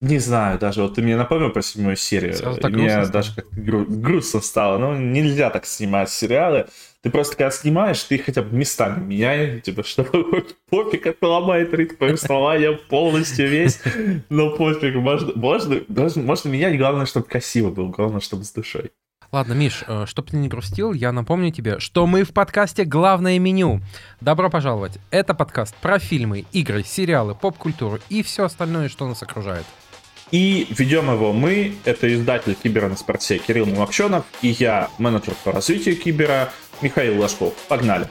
Не знаю, даже вот ты мне напомнил про седьмую серию. И мне даже как гру- грустно стало. Ну, нельзя так снимать сериалы. Ты просто когда снимаешь, ты хотя бы местами меняй, типа, чтобы пофиг, это ломает ритм повествования полностью весь. Но пофиг, можно, можно, можно, можно менять, главное, чтобы красиво было, главное, чтобы с душой. Ладно, Миш, э, чтобы ты не грустил, я напомню тебе, что мы в подкасте «Главное меню». Добро пожаловать. Это подкаст про фильмы, игры, сериалы, поп-культуру и все остальное, что нас окружает. И ведем его мы, это издатель Кибера на спорте Кирилл Мулакченов, и я, менеджер по развитию Кибера Михаил Ложков. Погнали!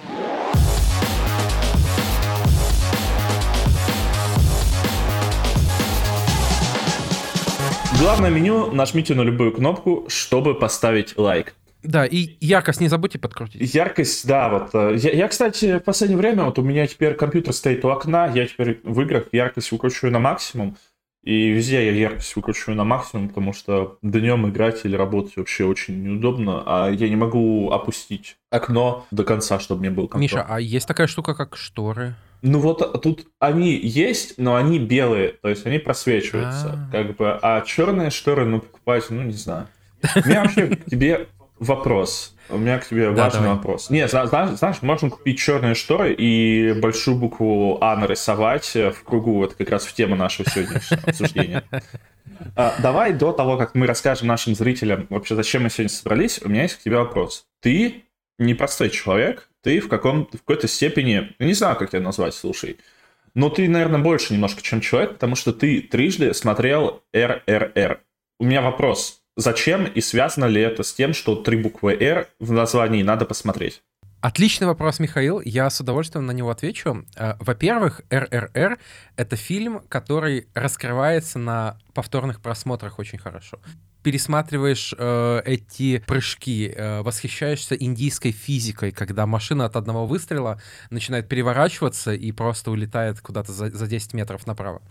Главное меню, нажмите на любую кнопку, чтобы поставить лайк. Да, и яркость не забудьте подкрутить. Яркость, да, вот. Э, я, я, кстати, в последнее время, вот у меня теперь компьютер стоит у окна, я теперь в играх яркость выкручиваю на максимум. И везде я яркость выкручиваю на максимум, потому что днем играть или работать вообще очень неудобно, а я не могу опустить окно до конца, чтобы мне был комфортно. Миша, а есть такая штука, как шторы? Ну вот тут они есть, но они белые, то есть они просвечиваются, А-а-а. как бы, а черные шторы, ну, покупать, ну, не знаю. У меня вообще к тебе вопрос. У меня к тебе да, важный давай. вопрос. Не, знаешь, знаешь, можно купить черные шторы и большую букву А нарисовать в кругу. Это как раз в тему нашего сегодняшнего обсуждения. А, давай до того, как мы расскажем нашим зрителям вообще, зачем мы сегодня собрались, у меня есть к тебе вопрос. Ты непростой человек, ты в, каком, в какой-то степени, не знаю, как тебя назвать, слушай, но ты, наверное, больше немножко, чем человек, потому что ты трижды смотрел РРР. У меня вопрос. Зачем и связано ли это с тем, что три буквы «Р» в названии надо посмотреть? Отличный вопрос, Михаил. Я с удовольствием на него отвечу. Э, во-первых, РРР — это фильм, который раскрывается на повторных просмотрах очень хорошо пересматриваешь э, эти прыжки, э, восхищаешься индийской физикой, когда машина от одного выстрела начинает переворачиваться и просто улетает куда-то за, за 10 метров направо.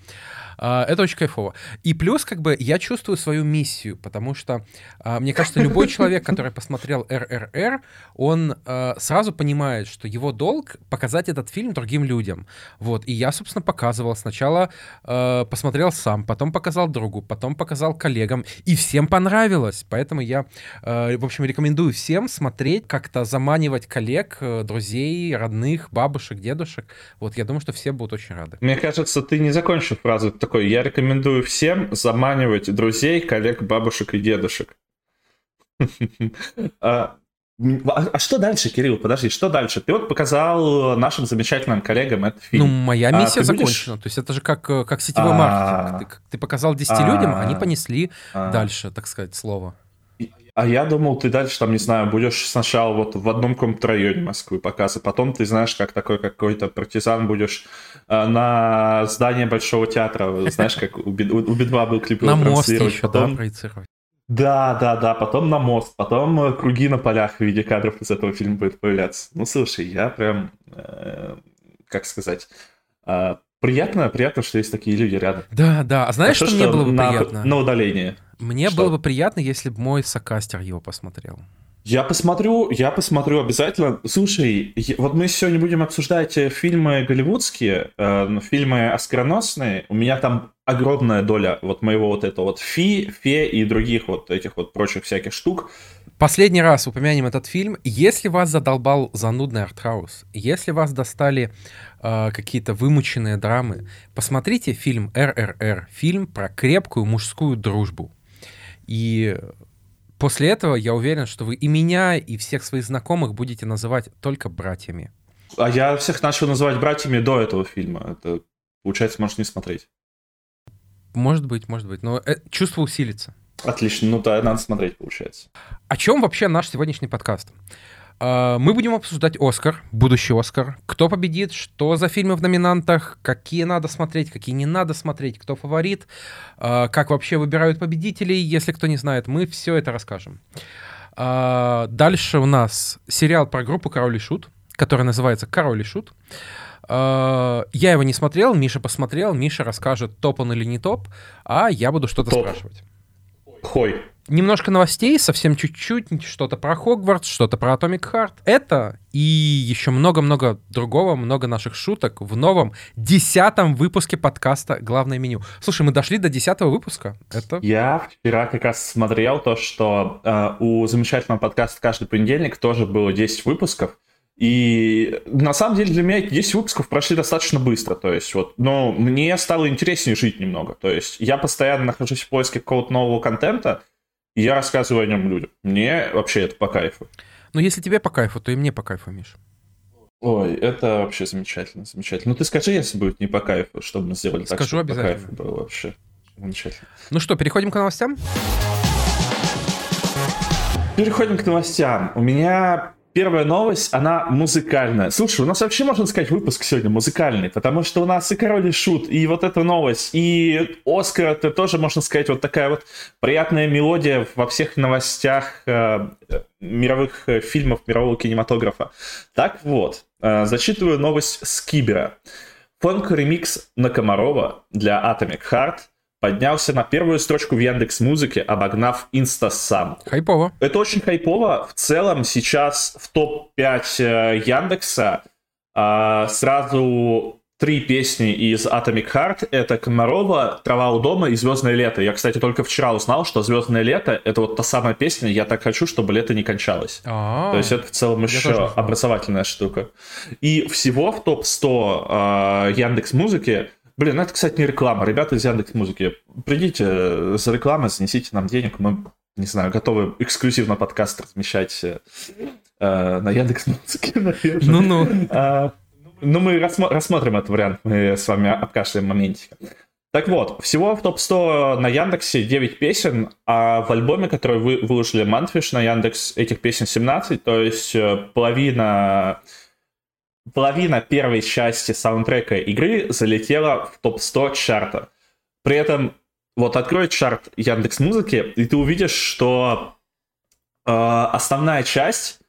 Э, это очень кайфово. И плюс, как бы, я чувствую свою миссию, потому что, э, мне кажется, любой человек, который посмотрел РРР, он э, сразу понимает, что его долг показать этот фильм другим людям. Вот. И я, собственно, показывал. Сначала э, посмотрел сам, потом показал другу, потом показал коллегам. И всем всем понравилось. Поэтому я, э, в общем, рекомендую всем смотреть, как-то заманивать коллег, э, друзей, родных, бабушек, дедушек. Вот я думаю, что все будут очень рады. Мне кажется, ты не закончил фразу такой. Я рекомендую всем заманивать друзей, коллег, бабушек и дедушек. А, а, а что дальше, Кирилл? Подожди, что дальше? Ты вот показал нашим замечательным коллегам этот фильм. Ну, моя а миссия а закончена. Будешь... То есть это же как, э, как сетевой А-а-а. маркетинг. Ты, ты показал 10 А-а-а. людям, они понесли А-а-а. дальше, так сказать, слово. А я думал, ты дальше, там, не знаю, будешь сначала вот в одном каком-то районе Москвы показывать, потом ты знаешь, как такой какой-то партизан будешь э, на здание Большого театра, знаешь, как у Би-2 был клип На мост еще, потом... да, проецировать. Да, да, да, потом на мост, потом э, круги на полях в виде кадров из этого фильма будет появляться. Ну, слушай, я прям, э, как сказать, э, приятно, приятно, что есть такие люди рядом. Да, да, а знаешь, а что, что мне было бы на, приятно? На удаление. Мне что? было бы приятно, если бы мой сокастер его посмотрел. Я посмотрю, я посмотрю обязательно. Слушай, вот мы сегодня будем обсуждать э, фильмы голливудские, э, фильмы оскароносные. У меня там огромная доля вот моего вот этого вот фи, фе и других вот этих вот прочих всяких штук. Последний раз упомянем этот фильм. Если вас задолбал занудный артхаус, если вас достали э, какие-то вымученные драмы, посмотрите фильм «РРР», фильм про крепкую мужскую дружбу. И После этого я уверен, что вы и меня, и всех своих знакомых будете называть только братьями. А я всех начал называть братьями до этого фильма. Это, получается, можешь не смотреть. Может быть, может быть. Но э, чувство усилится. Отлично. Ну да, надо смотреть, получается. О чем вообще наш сегодняшний подкаст? А, мы будем обсуждать Оскар, будущий Оскар, кто победит, что за фильмы в номинантах, какие надо смотреть, какие не надо смотреть, кто фаворит, а, как вообще выбирают победителей, если кто не знает, мы все это расскажем. А, дальше у нас сериал про группу Король и Шут, который называется Король и Шут. Я его не смотрел, Миша посмотрел, Миша расскажет, топ он или не топ, а я буду что-то спрашивать. Хой. Немножко новостей, совсем чуть-чуть, что-то про Хогвартс, что-то про Atomic Heart. Это и еще много-много другого, много наших шуток в новом десятом выпуске подкаста «Главное меню». Слушай, мы дошли до десятого выпуска. Это... Я вчера как раз смотрел то, что э, у замечательного подкаста «Каждый понедельник» тоже было 10 выпусков. И на самом деле для меня эти 10 выпусков прошли достаточно быстро. То есть вот, но мне стало интереснее жить немного. То есть я постоянно нахожусь в поиске какого-то нового контента, и я рассказываю о нем людям. Мне вообще это по кайфу. Ну, если тебе по кайфу, то и мне по кайфу, Миш. Ой, это вообще замечательно, замечательно. Ну ты скажи, если будет не по кайфу, чтобы мы сделали Скажу так, чтобы обязательно. по кайфу было вообще. Замечательно. Ну что, переходим к новостям? Переходим к новостям. У меня первая новость, она музыкальная. Слушай, у нас вообще, можно сказать, выпуск сегодня музыкальный, потому что у нас и Король и Шут, и вот эта новость, и Оскар, это тоже, можно сказать, вот такая вот приятная мелодия во всех новостях э, мировых э, фильмов, мирового кинематографа. Так вот, э, зачитываю новость с Кибера. Фонк-ремикс на Комарова для Atomic Heart поднялся на первую строчку в Яндекс Музыке, обогнав Инстасам. Хайпово. Это очень хайпово. В целом сейчас в топ-5 э, Яндекса а, сразу три песни из Atomic Heart. Это Комарова, Трава у дома и Звездное лето. Я, кстати, только вчера узнал, что Звездное лето это вот та самая песня «Я так хочу, чтобы лето не кончалось». А, То есть это в целом еще образовательная штука. И всего в топ-100 Яндекс Музыки Блин, ну это, кстати, не реклама. Ребята из Яндекс Музыки, придите за рекламой, занесите нам денег. Мы, не знаю, готовы эксклюзивно подкаст размещать э, э, на Яндекс Музыке, наверное. Ну-ну. А, ну, мы рассмо- рассмотрим этот вариант, мы с вами обкашляем моментик. Так вот, всего в топ-100 на Яндексе 9 песен, а в альбоме, который вы выложили Мантфиш на Яндекс, этих песен 17, то есть э, половина, половина первой части саундтрека игры залетела в топ-100 чарта. При этом, вот открой чарт Яндекс Музыки, и ты увидишь, что э, основная часть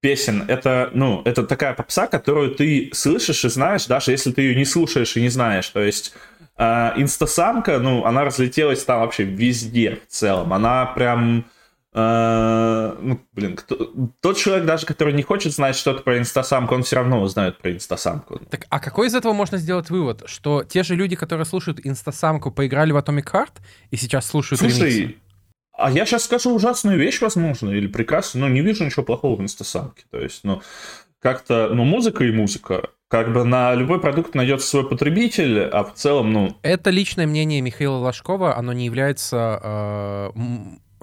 песен это, ну, это такая попса, которую ты слышишь и знаешь, даже если ты ее не слушаешь и не знаешь. То есть э, инстасамка, ну, она разлетелась там вообще везде в целом. Она прям э, ну, блин, кто- тот человек даже, который не хочет знать что-то про инстасамку, он все равно узнает про инстасамку. Так, а какой из этого можно сделать вывод? Что те же люди, которые слушают инстасамку, поиграли в Atomic Heart и сейчас слушают ремиксы? Слушай, а я сейчас скажу ужасную вещь, возможно, или прекрасную, но не вижу ничего плохого в инстасамке. То есть, ну, как-то, ну, музыка и музыка. Как бы на любой продукт найдется свой потребитель, а в целом, ну, Это личное мнение Михаила Ложкова, оно не является э,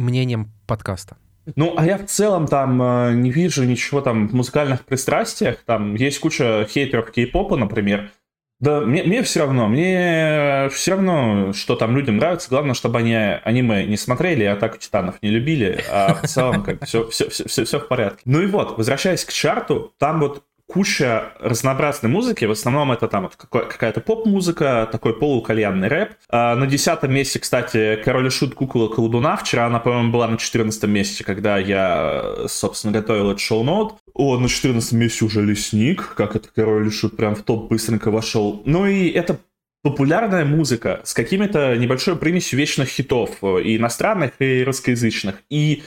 мнением подкаста. Ну, а я в целом там э, не вижу ничего там в музыкальных пристрастиях. Там есть куча хейтеров кей-попа, например. Да, мне, мне все равно, мне все равно, что там людям нравится. Главное, чтобы они аниме не смотрели, Атаку Титанов не любили, а в целом как все, все, все, все, все в порядке. Ну и вот, возвращаясь к чарту, там вот куча разнообразной музыки, в основном это там какая-то поп-музыка, такой полукальянный рэп. А на десятом месте, кстати, Король и Шут Кукола Колдуна. Вчера она, по-моему, была на 14 месте, когда я, собственно, готовил этот шоу-ноут. О, на 14 месте уже Лесник, как это Король и Шут прям в топ быстренько вошел. Ну и это популярная музыка с какими-то небольшой примесью вечных хитов, э, и иностранных, и русскоязычных. И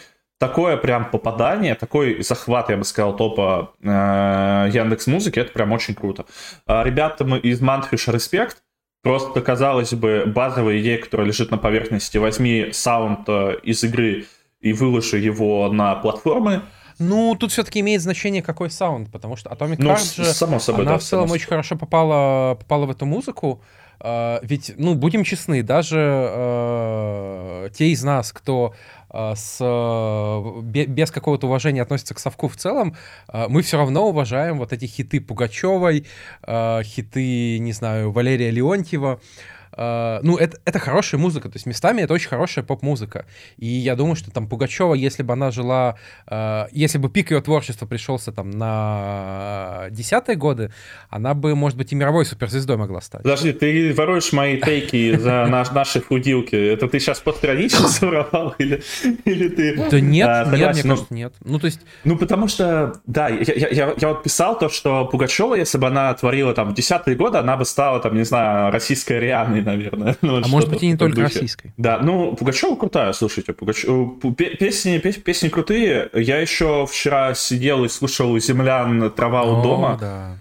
такое прям попадание, такой захват, я бы сказал, топа э, Яндекс Музыки, это прям очень круто. А ребятам из Мантфиша респект. Просто, казалось бы, базовая идея, которая лежит на поверхности. Возьми саунд э, из игры и выложи его на платформы. Ну, тут все-таки имеет значение, какой саунд, потому что Atomic Ну, Heart же, само собой, она да, в целом очень хорошо попала, попала в эту музыку. А, ведь, ну, будем честны, даже э, те из нас, кто э, с, э, бе- без какого-то уважения относится к совку в целом, э, мы все равно уважаем вот эти хиты Пугачевой, э, хиты, не знаю, Валерия Леонтьева. Э, ну, это, это хорошая музыка, то есть местами это очень хорошая поп-музыка. И я думаю, что там Пугачева, если бы она жила, э, если бы пик ее творчества пришелся там на десятые годы, она бы, может быть, и мировой суперзвездой могла стать. Подожди, ты воруешь мои тейки за наш, наши фудилки. Это ты сейчас постранично своровал или, или ты... Да нет, А, нет, мне ну, кажется, нет. Ну, то есть, Ну, потому что, да, я, я, я, я вот писал то, что Пугачева, если бы она творила там в десятые годы, она бы стала, там, не знаю, российской Рианой, наверное. Ну, а может быть и не только духе. российской. Да, ну, Пугачева крутая, слушайте. Пугач... Песни, песни крутые. Я еще вчера сидел и слушал «Землян. Трава у О, дома». Да.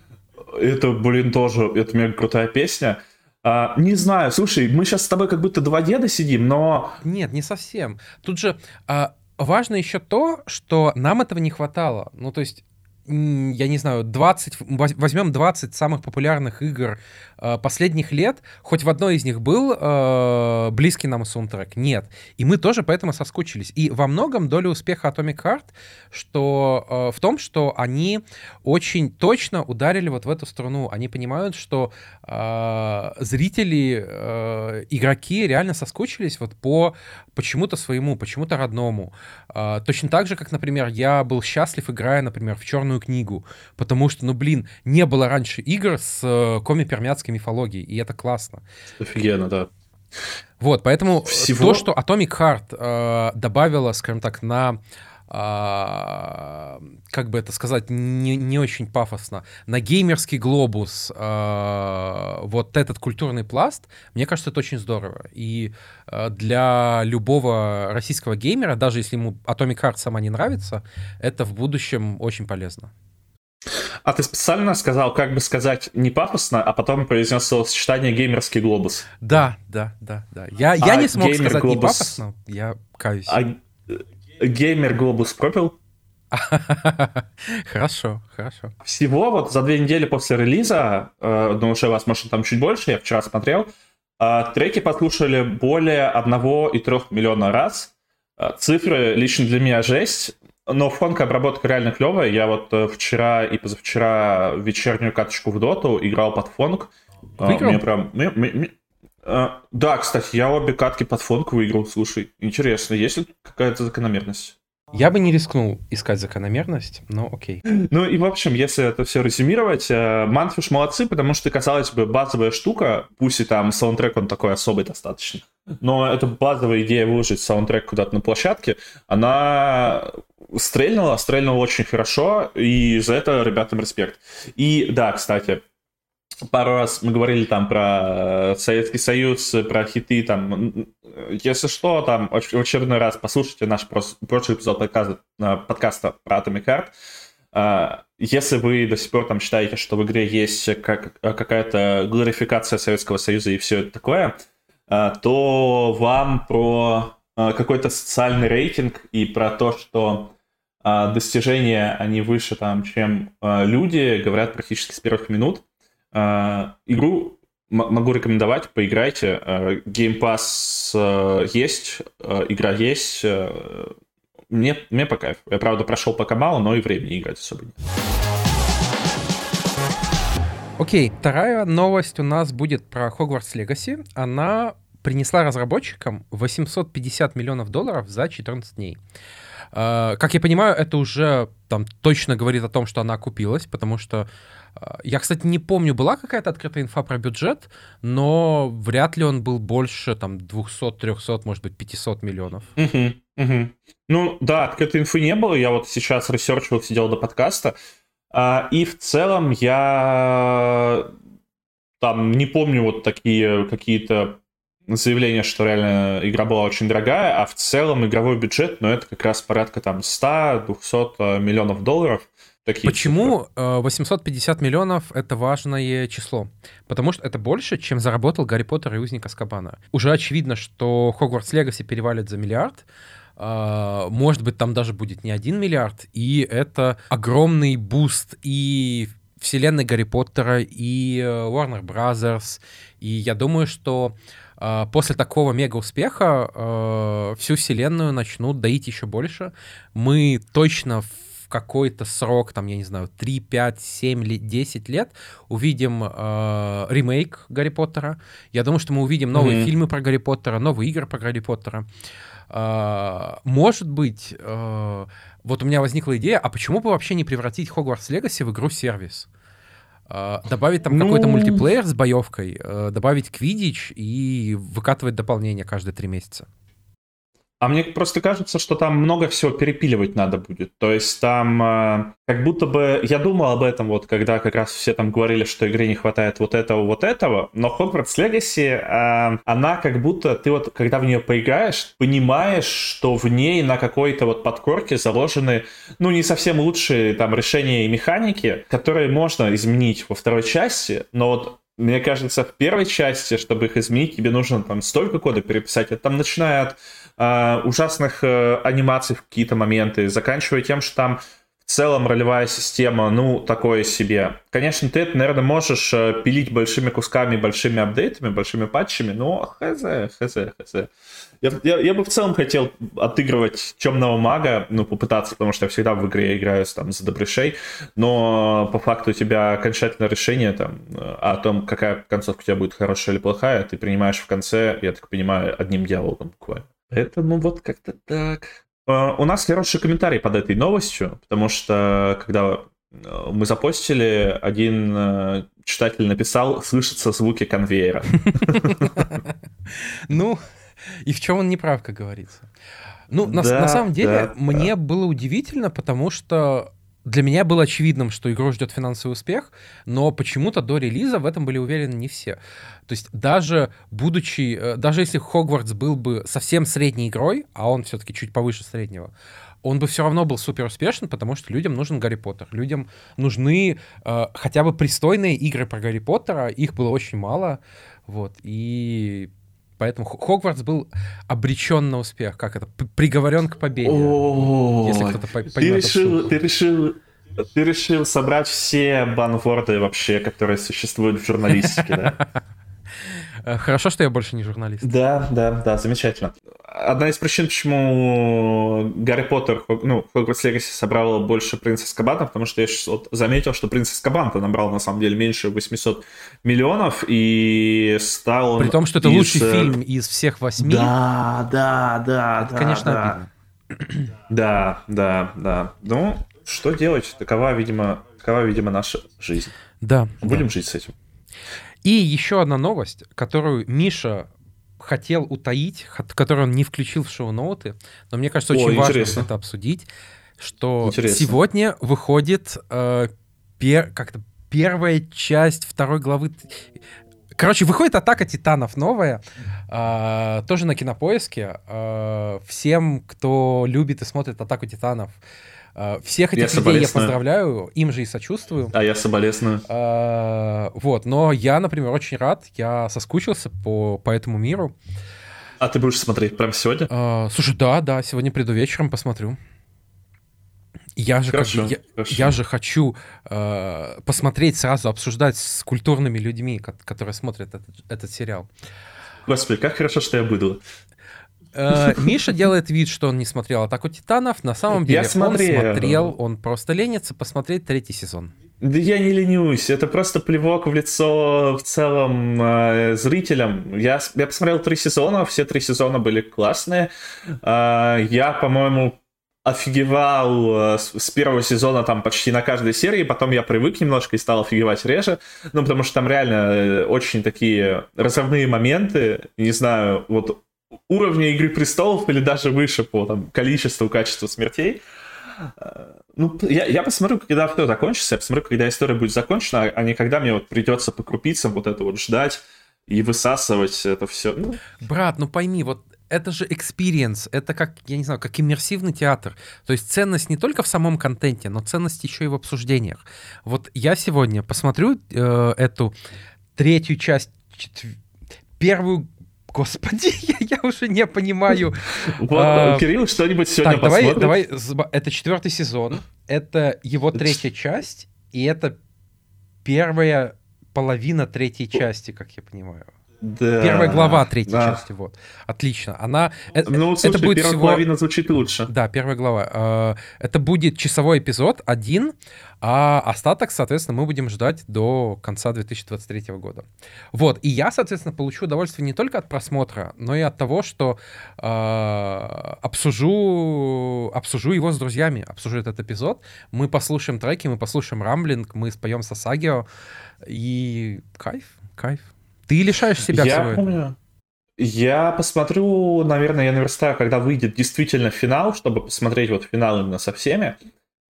Это, блин, тоже, это мега крутая песня. А, не знаю, слушай, мы сейчас с тобой как будто два деда сидим, но... Нет, не совсем. Тут же а, важно еще то, что нам этого не хватало. Ну, то есть я не знаю, 20, возьмем 20 самых популярных игр э, последних лет, хоть в одной из них был э, близкий нам саундтрек? Нет. И мы тоже поэтому соскучились. И во многом доля успеха Atomic Heart что, э, в том, что они очень точно ударили вот в эту струну. Они понимают, что э, зрители, э, игроки реально соскучились вот по почему-то своему, почему-то родному. Э, точно так же, как, например, я был счастлив, играя, например, в черную книгу, потому что, ну, блин, не было раньше игр с э, коми-пермяцкой мифологией, и это классно. Офигенно, да. Вот, поэтому Всего... то, что Atomic Heart э, добавила, скажем так, на а, как бы это сказать, не, не очень пафосно, на геймерский глобус а, вот этот культурный пласт, мне кажется, это очень здорово. И а, для любого российского геймера, даже если ему Atomic Heart сама не нравится, это в будущем очень полезно. А ты специально сказал, как бы сказать, не пафосно, а потом произнес словосочетание «геймерский глобус». Да, да, да, да. Я, а я не смог сказать глобус... не пафосно, я каюсь. А Геймер Глобус пропил. Хорошо, хорошо. Всего вот за две недели после релиза, э, ну уже вас, может, там чуть больше, я вчера смотрел, э, треки послушали более 1,3 миллиона раз. Э, цифры лично для меня жесть, но фонк-обработка реально клевая. Я вот вчера и позавчера вечернюю каточку в доту играл под фонк. Выиграл? Мне прям... Мне, мне, а, да, кстати, я обе катки под фонк выиграл. Слушай, интересно, есть ли какая-то закономерность? Я бы не рискнул искать закономерность, но окей. Ну и в общем, если это все резюмировать, Манфиш э, молодцы, потому что, казалось бы, базовая штука, пусть и там саундтрек он такой особый достаточно, но эта базовая идея выложить саундтрек куда-то на площадке, она стрельнула, стрельнула очень хорошо, и за это ребятам респект. И да, кстати, пару раз мы говорили там про э, Советский Союз, про хиты, там, если что, там, в очередной раз послушайте наш прошлый эпизод подкаста, э, подкаста про Atomic Heart. Э, если вы до сих пор там считаете, что в игре есть как, какая-то глорификация Советского Союза и все это такое, то вам про какой-то социальный рейтинг и про то, что достижения, они выше там, чем люди, говорят практически с первых минут. А, игру могу рекомендовать, поиграйте. А, Game Pass а, есть, игра есть. Мне, мне по кайфу. Я, правда, прошел пока мало, но и времени играть особо нет. Окей, okay, вторая новость у нас будет про Hogwarts Legacy. Она принесла разработчикам 850 миллионов долларов за 14 дней. Как я понимаю, это уже там точно говорит о том, что она окупилась, потому что а, я, кстати, не помню, была какая-то открытая инфа про бюджет, но вряд ли он был больше там 200, 300, может быть, 500 миллионов. Угу, угу. Ну да, открытой инфы не было. Я вот сейчас ресерчил, сидел до подкаста. А, и в целом я там не помню вот такие какие-то заявления, что реально игра была очень дорогая, а в целом игровой бюджет, ну, это как раз порядка там 100-200 миллионов долларов. Такие Почему цифры. 850 э, миллионов — это важное число? Потому что это больше, чем заработал Гарри Поттер и Узник Азкабана. Уже очевидно, что Hogwarts Legacy перевалит за миллиард, Э, может быть, там даже будет не один миллиард, и это огромный буст и вселенной Гарри Поттера, и Warner Brothers, и я думаю, что после такого мега-успеха всю вселенную начнут доить еще больше. Мы точно в какой-то срок, там, я не знаю, 3, 5, 7, 10 лет увидим э, ремейк Гарри Поттера. Я думаю, что мы увидим новые mm-hmm. фильмы про Гарри Поттера, новые игры про Гарри Поттера. Э, может быть, э, вот у меня возникла идея, а почему бы вообще не превратить Хогвартс Легаси в игру-сервис? Uh, добавить там ну... какой-то мультиплеер с боевкой, uh, добавить квидич и выкатывать дополнение каждые три месяца. А мне просто кажется, что там много всего перепиливать надо будет. То есть там э, как будто бы... Я думал об этом вот, когда как раз все там говорили, что игре не хватает вот этого, вот этого. Но Hogwarts Legacy, э, она как будто... Ты вот, когда в нее поиграешь, понимаешь, что в ней на какой-то вот подкорке заложены, ну, не совсем лучшие там решения и механики, которые можно изменить во второй части, но вот мне кажется, в первой части, чтобы их изменить, тебе нужно там столько кода переписать. Это там начиная от э, ужасных э, анимаций в какие-то моменты, заканчивая тем, что там в целом ролевая система, ну, такое себе. Конечно, ты это, наверное, можешь э, пилить большими кусками, большими апдейтами, большими патчами, но хз, хз, хз. Я, я, я бы в целом хотел отыгрывать темного мага, ну, попытаться, потому что я всегда в игре играю там за добрышей, но по факту у тебя окончательное решение там о том, какая концовка у тебя будет хорошая или плохая, ты принимаешь в конце, я так понимаю, одним диалогом буквально. Поэтому вот как-то так. А, у нас хороший комментарий под этой новостью, потому что когда э, мы запостили, один э, читатель написал «слышатся звуки конвейера». Ну, и в чем он не прав, как говорится. Ну, на, на самом деле, да, мне да. было удивительно, потому что для меня было очевидным, что игру ждет финансовый успех, но почему-то до релиза в этом были уверены не все. То есть даже будучи, э, даже если Хогвартс был бы совсем средней игрой, а он все-таки чуть повыше среднего, он бы все равно был супер успешен, потому что людям нужен Гарри Поттер. Людям нужны э, хотя бы пристойные игры про Гарри Поттера, их было очень мало, вот, и Поэтому Хогвартс был обречен на успех, как это, приговорен к победе. если кто-то. Ты решил, ты решил, ты решил собрать все банворды вообще, которые существуют в журналистике, да? Э, хорошо, что я больше не журналист. Да, да, да, замечательно. Одна из причин, почему Гарри Поттер, ну, Хогвартс Легаси собрал больше Принц Аскабана, потому что я сейчас вот заметил, что Принц Аскабан-то набрал, на самом деле, меньше 800 миллионов, и стал При том, что это из... лучший э, фильм из всех восьми. Да, да, да, это, да, конечно, да. обидно. Да, да, да. Ну, что делать? Такова, видимо, такова, видимо, наша жизнь. Да. Будем да. жить с этим. И еще одна новость, которую Миша хотел утаить, которую он не включил в шоу-ноуты, но мне кажется, очень О, важно это обсудить, что интересно. сегодня выходит э, пер, как-то первая часть второй главы. Короче, выходит «Атака титанов» новая, э, тоже на Кинопоиске. Э, всем, кто любит и смотрит «Атаку титанов», всех этих я людей я поздравляю, им же и сочувствую. А я соболезную. А, вот, но я, например, очень рад, я соскучился по, по этому миру. А ты будешь смотреть прямо сегодня? А, слушай, да, да, сегодня приду вечером, посмотрю. Я же, хорошо, как, я, я же хочу э, посмотреть сразу, обсуждать с культурными людьми, которые смотрят этот, этот сериал. Господи, как хорошо, что я быдло. Э, Миша делает вид, что он не смотрел «Атаку титанов». На самом деле я смотрел. он смотрел, он просто ленится посмотреть третий сезон. Да я не ленюсь, это просто плевок в лицо в целом э, зрителям. Я, я посмотрел три сезона, все три сезона были классные. Э, я, по-моему, офигевал э, с, с первого сезона там почти на каждой серии, потом я привык немножко и стал офигевать реже, ну, потому что там реально э, очень такие разрывные моменты, не знаю, вот уровня Игры Престолов или даже выше по там, количеству, качеству смертей. Э, ну, я, я посмотрю, когда все закончится, я посмотрю, когда история будет закончена, а не когда мне вот придется по крупицам вот это вот ждать и высасывать это все. Ну. Брат, ну пойми, вот это же experience, это как, я не знаю, как иммерсивный театр. То есть ценность не только в самом контенте, но ценность еще и в обсуждениях. Вот я сегодня посмотрю э, эту третью часть, четв... первую Господи, я, я уже не понимаю. Вот, а, Кирилл что-нибудь сегодня так, давай, давай, это четвертый сезон, это его третья часть, и это первая половина третьей части, как я понимаю. Да. Первая глава третьей да. части, вот. Отлично. Она... Э, ну, слушай, это будет первая всего... половина звучит лучше. Да, первая глава. А, это будет часовой эпизод, один, а остаток, соответственно, мы будем ждать до конца 2023 года. Вот. И я, соответственно, получу удовольствие не только от просмотра, но и от того, что э, обсужу, обсужу его с друзьями, обсужу этот эпизод. Мы послушаем треки, мы послушаем рамблинг, мы споем Сасагио. И кайф, кайф. Ты лишаешь себя я всего помню, Я посмотрю, наверное, я наверстаю, когда выйдет действительно финал, чтобы посмотреть вот финал именно со всеми.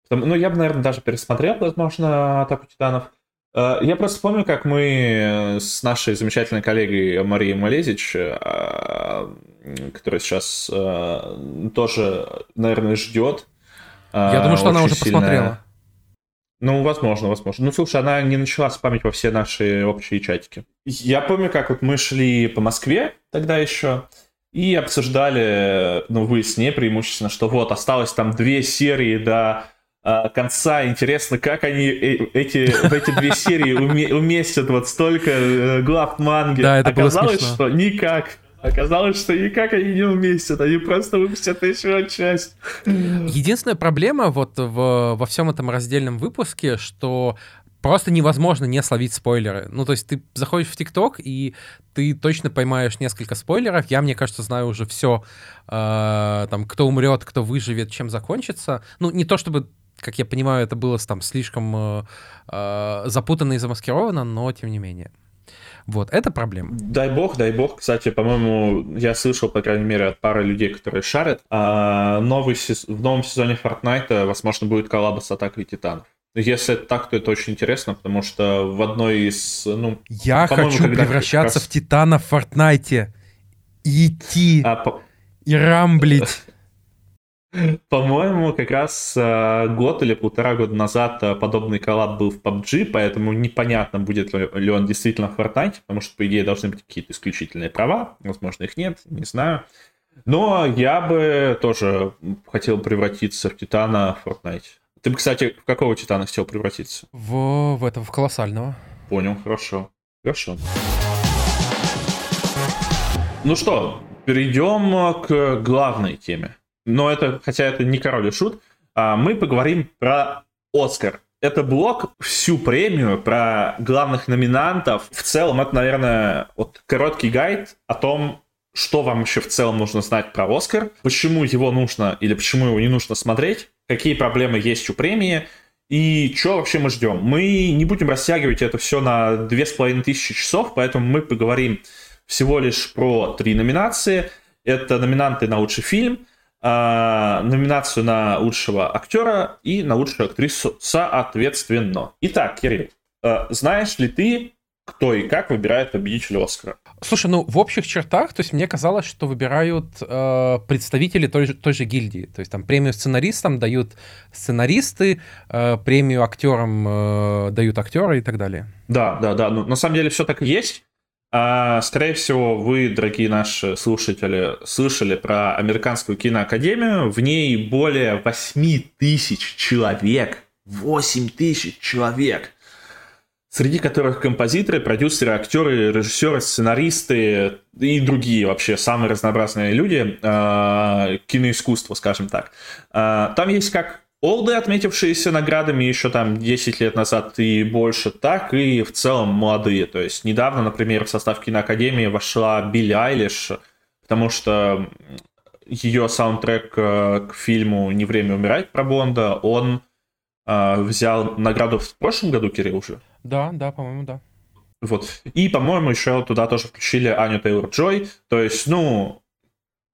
Ну, я бы, наверное, даже пересмотрел, возможно, «Атаку титанов». Э, я просто помню, как мы с нашей замечательной коллегой Марией Малезич, э, которая сейчас э, тоже, наверное, ждет. Я думаю, что она уже сильная... посмотрела. Ну, возможно, возможно. Ну, слушай, она не начала спамить во все наши общие чатики. Я помню, как вот мы шли по Москве тогда еще, и обсуждали, ну, вы с ней преимущественно, что вот, осталось там две серии до а, конца. Интересно, как они э, эти, в эти две серии уместят вот столько э, глав манги. Да, это Оказалось, было что никак. Оказалось, что никак они не уместят, они просто выпустят еще часть. Единственная проблема вот в, во всем этом раздельном выпуске, что просто невозможно не словить спойлеры. Ну, то есть ты заходишь в ТикТок, и ты точно поймаешь несколько спойлеров. Я, мне кажется, знаю уже все, э, там, кто умрет, кто выживет, чем закончится. Ну, не то чтобы как я понимаю, это было там слишком э, э, запутанно и замаскировано, но тем не менее. Вот, это проблема. Дай бог, дай бог. Кстати, по-моему, я слышал, по крайней мере, от пары людей, которые шарят, а новый сез... в новом сезоне Fortnite, возможно, будет коллаба с Атакой Титанов. Если это так, то это очень интересно, потому что в одной из... Ну, я хочу превращаться раз... в Титана в Fortnite. идти. А, по... И рамблить. По-моему, как раз э, год или полтора года назад э, подобный коллаб был в PUBG, поэтому непонятно, будет ли он действительно в Fortnite, потому что, по идее, должны быть какие-то исключительные права, возможно, их нет, не знаю. Но я бы тоже хотел превратиться в Титана в Fortnite. Ты бы, кстати, в какого Титана хотел превратиться? В, в этого, в колоссального. Понял, хорошо. Хорошо. Ну что, перейдем к главной теме но это, хотя это не король и шут, а мы поговорим про Оскар. Это блок всю премию про главных номинантов. В целом, это, наверное, вот короткий гайд о том, что вам еще в целом нужно знать про Оскар, почему его нужно или почему его не нужно смотреть, какие проблемы есть у премии, и что вообще мы ждем. Мы не будем растягивать это все на две с половиной тысячи часов, поэтому мы поговорим всего лишь про три номинации. Это номинанты на лучший фильм, э, номинацию на лучшего актера и на лучшую актрису соответственно. Итак, Кирилл, э, знаешь ли ты, кто и как выбирает победителя Оскара? Слушай, ну в общих чертах, то есть мне казалось, что выбирают э, представители той же, той же гильдии. То есть там премию сценаристам дают сценаристы, э, премию актерам э, дают актеры и так далее. Да, да, да. Ну, на самом деле все так и есть. А, скорее всего, вы, дорогие наши слушатели, слышали про Американскую киноакадемию. В ней более 8 тысяч человек. 8 тысяч человек. Среди которых композиторы, продюсеры, актеры, режиссеры, сценаристы и другие вообще самые разнообразные люди э, киноискусства, скажем так. Э, там есть как олды, отметившиеся наградами еще там 10 лет назад и больше, так и в целом молодые. То есть недавно, например, в состав киноакадемии вошла Билли Айлиш, потому что ее саундтрек э, к фильму «Не время умирать» про Бонда, он э, взял награду в прошлом году, Кирилл, уже? Да, да, по-моему, да. Вот. И, по-моему, еще туда тоже включили Аню Тейлор-Джой. То есть, ну,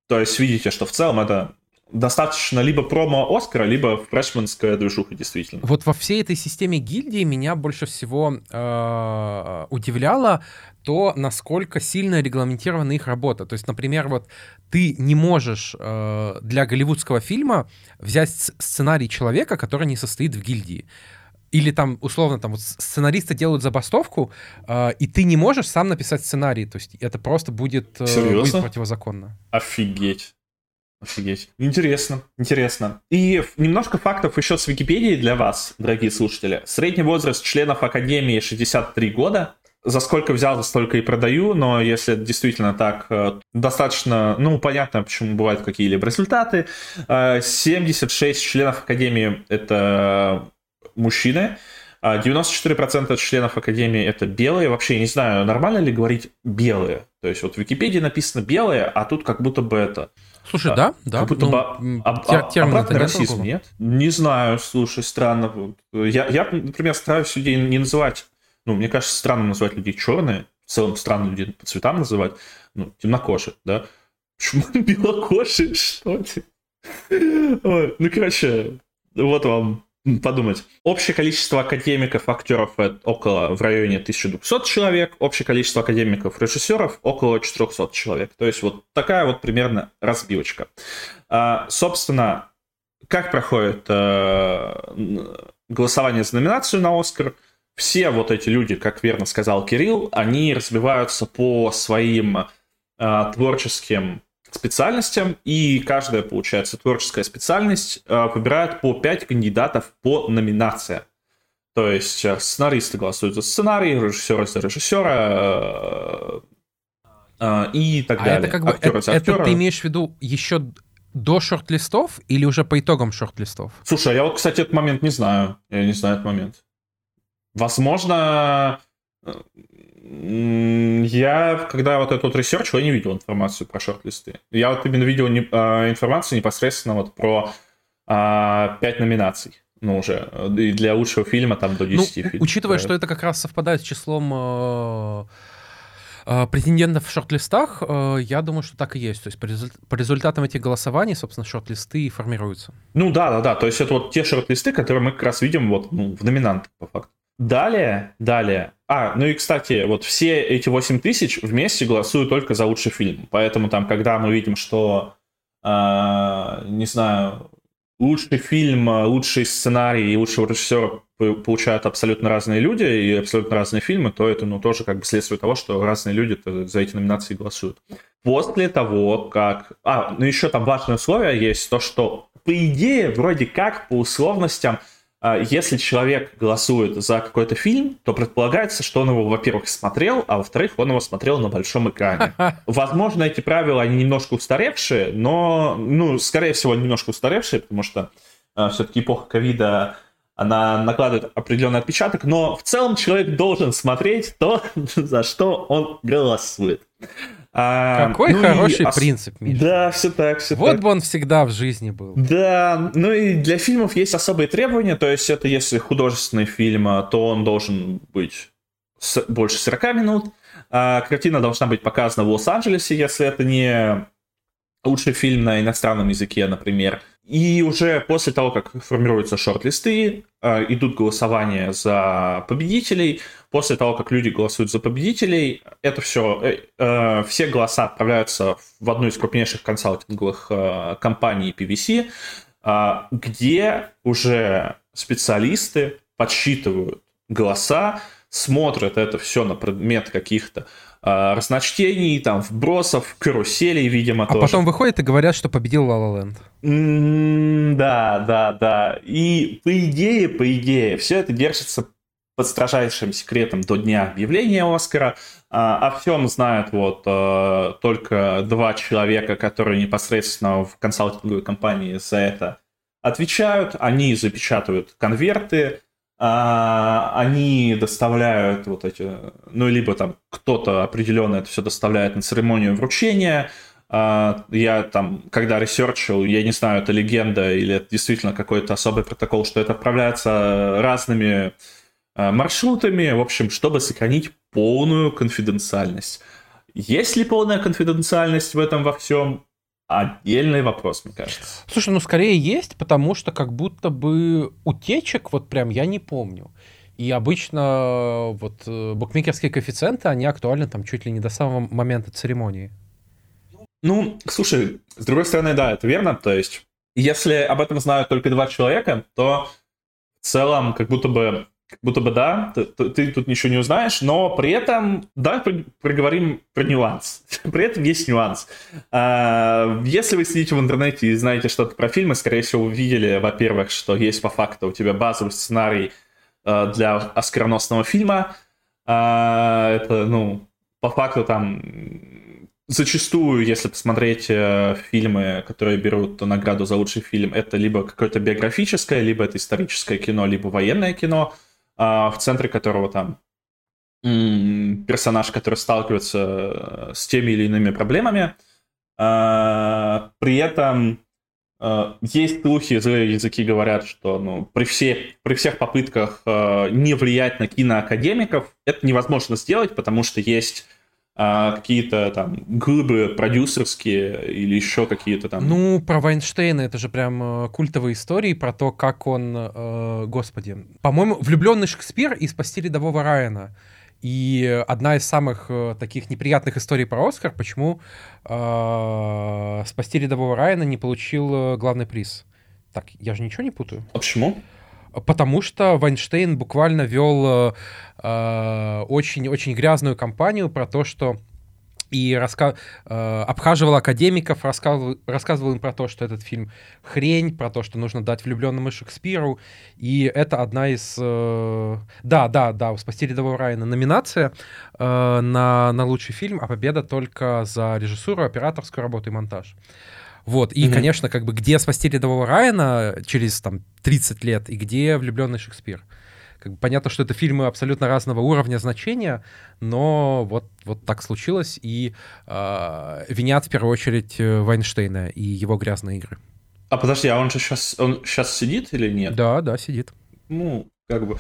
то есть видите, что в целом это достаточно либо промо Оскара, либо фрешманская движуха, действительно. Вот во всей этой системе гильдии меня больше всего э, удивляло то, насколько сильно регламентирована их работа. То есть, например, вот ты не можешь э, для голливудского фильма взять сценарий человека, который не состоит в гильдии. Или там, условно, там вот сценаристы делают забастовку, э, и ты не можешь сам написать сценарий. То есть это просто будет, э, будет противозаконно. Офигеть. Офигеть. Интересно, интересно. И немножко фактов еще с Википедии для вас, дорогие слушатели. Средний возраст членов Академии 63 года. За сколько взял, за столько и продаю, но если действительно так, э, достаточно, ну, понятно, почему бывают какие-либо результаты. 76 э, членов Академии — это мужчины, 94% членов Академии это белые. Вообще, я не знаю, нормально ли говорить белые. То есть вот в Википедии написано белые, а тут как будто бы это... Слушай, да, да. Как будто ну, бы об, тер, обратный расизм, нет? Не знаю, слушай, странно. Я, я, например, стараюсь людей не называть... Ну, мне кажется, странно называть людей черные. в целом странно людей по цветам называть, ну, темнокожие, да. Почему белокожие? Что это? Ой, ну, короче, вот вам подумать. Общее количество академиков, актеров около в районе 1200 человек, общее количество академиков, режиссеров около 400 человек. То есть вот такая вот примерно разбивочка. А, собственно, как проходит а, голосование за номинацию на Оскар? Все вот эти люди, как верно сказал Кирилл, они разбиваются по своим а, творческим специальностям, и каждая, получается, творческая специальность э, выбирает по 5 кандидатов по номинациям. То есть э, сценаристы голосуют за сценарий, режиссеры за режиссера э, и так а далее. Это как бы Актеры это, это ты имеешь в виду еще до шорт-листов или уже по итогам шорт-листов? Слушай, я вот, кстати, этот момент не знаю. Я не знаю этот момент. Возможно, я, когда вот этот ресерч, я не видел информацию про шорт-листы. Я вот именно видел не, а, информацию непосредственно вот про а, 5 номинаций. Ну, уже. И для лучшего фильма там до 10 ну, фильмов. Учитывая, что это как раз совпадает с числом э, э, претендентов в шорт-листах, э, я думаю, что так и есть. То есть по, результ по результатам этих голосований, собственно, шорт-листы формируются. Ну да, да, да. То есть это вот те шорт-листы, которые мы как раз видим вот ну, в номинантах, по факту. Далее, далее. А, ну и, кстати, вот все эти 8 тысяч вместе голосуют только за лучший фильм. Поэтому там, когда мы видим, что, э, не знаю, лучший фильм, лучший сценарий и лучшего режиссера получают абсолютно разные люди и абсолютно разные фильмы, то это, ну, тоже как бы следствие того, что разные люди за эти номинации голосуют. После того, как... А, ну еще там важное условие есть, то, что, по идее, вроде как, по условностям, если человек голосует за какой-то фильм, то предполагается, что он его, во-первых, смотрел, а во-вторых, он его смотрел на большом экране. Возможно, эти правила, они немножко устаревшие, но, ну, скорее всего, немножко устаревшие, потому что э, а, все-таки эпоха ковида, она накладывает определенный отпечаток, но в целом человек должен смотреть то, за что он голосует. А, Какой ну хороший и, принцип, Миша. Да, все так, все вот так. бы он всегда в жизни был. Да, ну и для фильмов есть особые требования, то есть это если художественный фильм, а, то он должен быть с, больше 40 минут, а картина должна быть показана в Лос-Анджелесе, если это не лучший фильм на иностранном языке, например. И уже после того, как формируются шорт-листы, э, идут голосования за победителей. После того, как люди голосуют за победителей, это все, э, э, все голоса отправляются в одну из крупнейших консалтинговых компаний PVC, где уже специалисты подсчитывают голоса, смотрят это все на предмет каких-то разночтений, там, вбросов, каруселей, видимо, а тоже. потом выходят и говорят, что победил La Land. Mm, да, да, да. И по идее, по идее, все это держится под строжайшим секретом до дня объявления Оскара. А, о всем знают вот а, только два человека, которые непосредственно в консалтинговой компании за это отвечают. Они запечатывают конверты, а, они доставляют вот эти, ну, либо там кто-то определенно это все доставляет на церемонию вручения. А, я там, когда ресерчил, я не знаю, это легенда или это действительно какой-то особый протокол, что это отправляется разными а, маршрутами, в общем, чтобы сохранить полную конфиденциальность. Есть ли полная конфиденциальность в этом во всем? Отдельный вопрос, мне кажется. Слушай, ну скорее есть, потому что как будто бы утечек вот прям я не помню. И обычно вот э, букмекерские коэффициенты, они актуальны там чуть ли не до самого момента церемонии. Ну, слушай, с другой стороны, да, это верно. То есть, если об этом знают только два человека, то в целом как будто бы как будто бы да, ты, ты тут ничего не узнаешь, но при этом, давай проговорим про нюанс. при этом есть нюанс. А, если вы сидите в интернете и знаете что-то про фильмы, скорее всего, вы видели, во-первых, что есть по факту у тебя базовый сценарий а, для оскароносного фильма. А, это, ну, по факту там зачастую, если посмотреть э, фильмы, которые берут награду за лучший фильм, это либо какое-то биографическое, либо это историческое кино, либо военное кино. А, в центре которого там персонаж, который сталкивается э, с теми или иными проблемами. А, при этом э, есть слухи, злые языки говорят, что ну, при, все, при всех попытках э, не влиять на киноакадемиков это невозможно сделать, потому что есть а какие-то там глыбы продюсерские или еще какие-то там... Ну, про Вайнштейна это же прям э, культовые истории про то, как он, э, господи, по-моему, влюбленный Шекспир из «Спасти рядового Райана». И одна из самых э, таких неприятных историй про Оскар, почему э, «Спасти рядового Райана» не получил э, главный приз. Так, я же ничего не путаю. А почему? Потому что Вайнштейн буквально вел очень-очень э, грязную кампанию про то, что и раска... э, обхаживал академиков, рассказывал, рассказывал им про то, что этот фильм хрень, про то, что нужно дать влюбленному Шекспиру. И это одна из... Э, да, да, да, у «Спасти рядового Райана» номинация э, на, на лучший фильм, а победа только за режиссуру, операторскую работу и монтаж. Вот, и, mm-hmm. конечно, как бы где «Спасти рядового Райана» через, там, 30 лет, и где «Влюбленный Шекспир». Как бы понятно, что это фильмы абсолютно разного уровня значения, но вот, вот так случилось, и э, винят в первую очередь э, Вайнштейна и его грязные игры. А подожди, а он же сейчас, он сейчас сидит или нет? Да, да, сидит. Ну, как бы...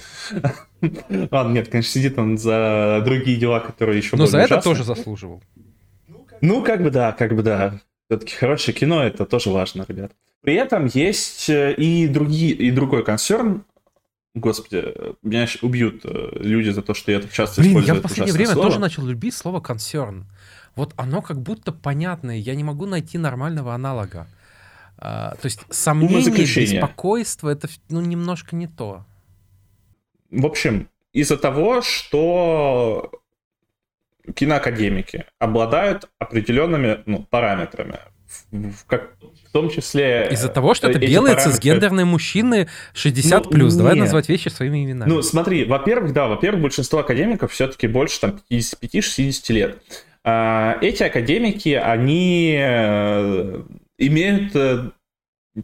Ладно, нет, конечно, сидит он за другие дела, которые еще Но за это тоже заслуживал. Ну, как бы да, как бы да. Все-таки хорошее кино, это тоже важно, ребят. При этом есть э, и, другие, и другой концерн. Господи, меня убьют э, люди за то, что я так часто Блин, использую я в последнее время слово. тоже начал любить слово концерн. Вот оно как будто понятное, я не могу найти нормального аналога. А, то есть сомнение, беспокойство, это ну, немножко не то. В общем, из-за того, что киноакадемики обладают определенными ну, параметрами. В, в, как, в том числе... Из-за того, что это белые параметры... цисгендерные мужчины 60+. Ну, плюс. Давай назвать вещи своими именами. Ну, смотри, во-первых, да, во-первых, большинство академиков все-таки больше там 55-60 лет. А, эти академики, они э, имеют э,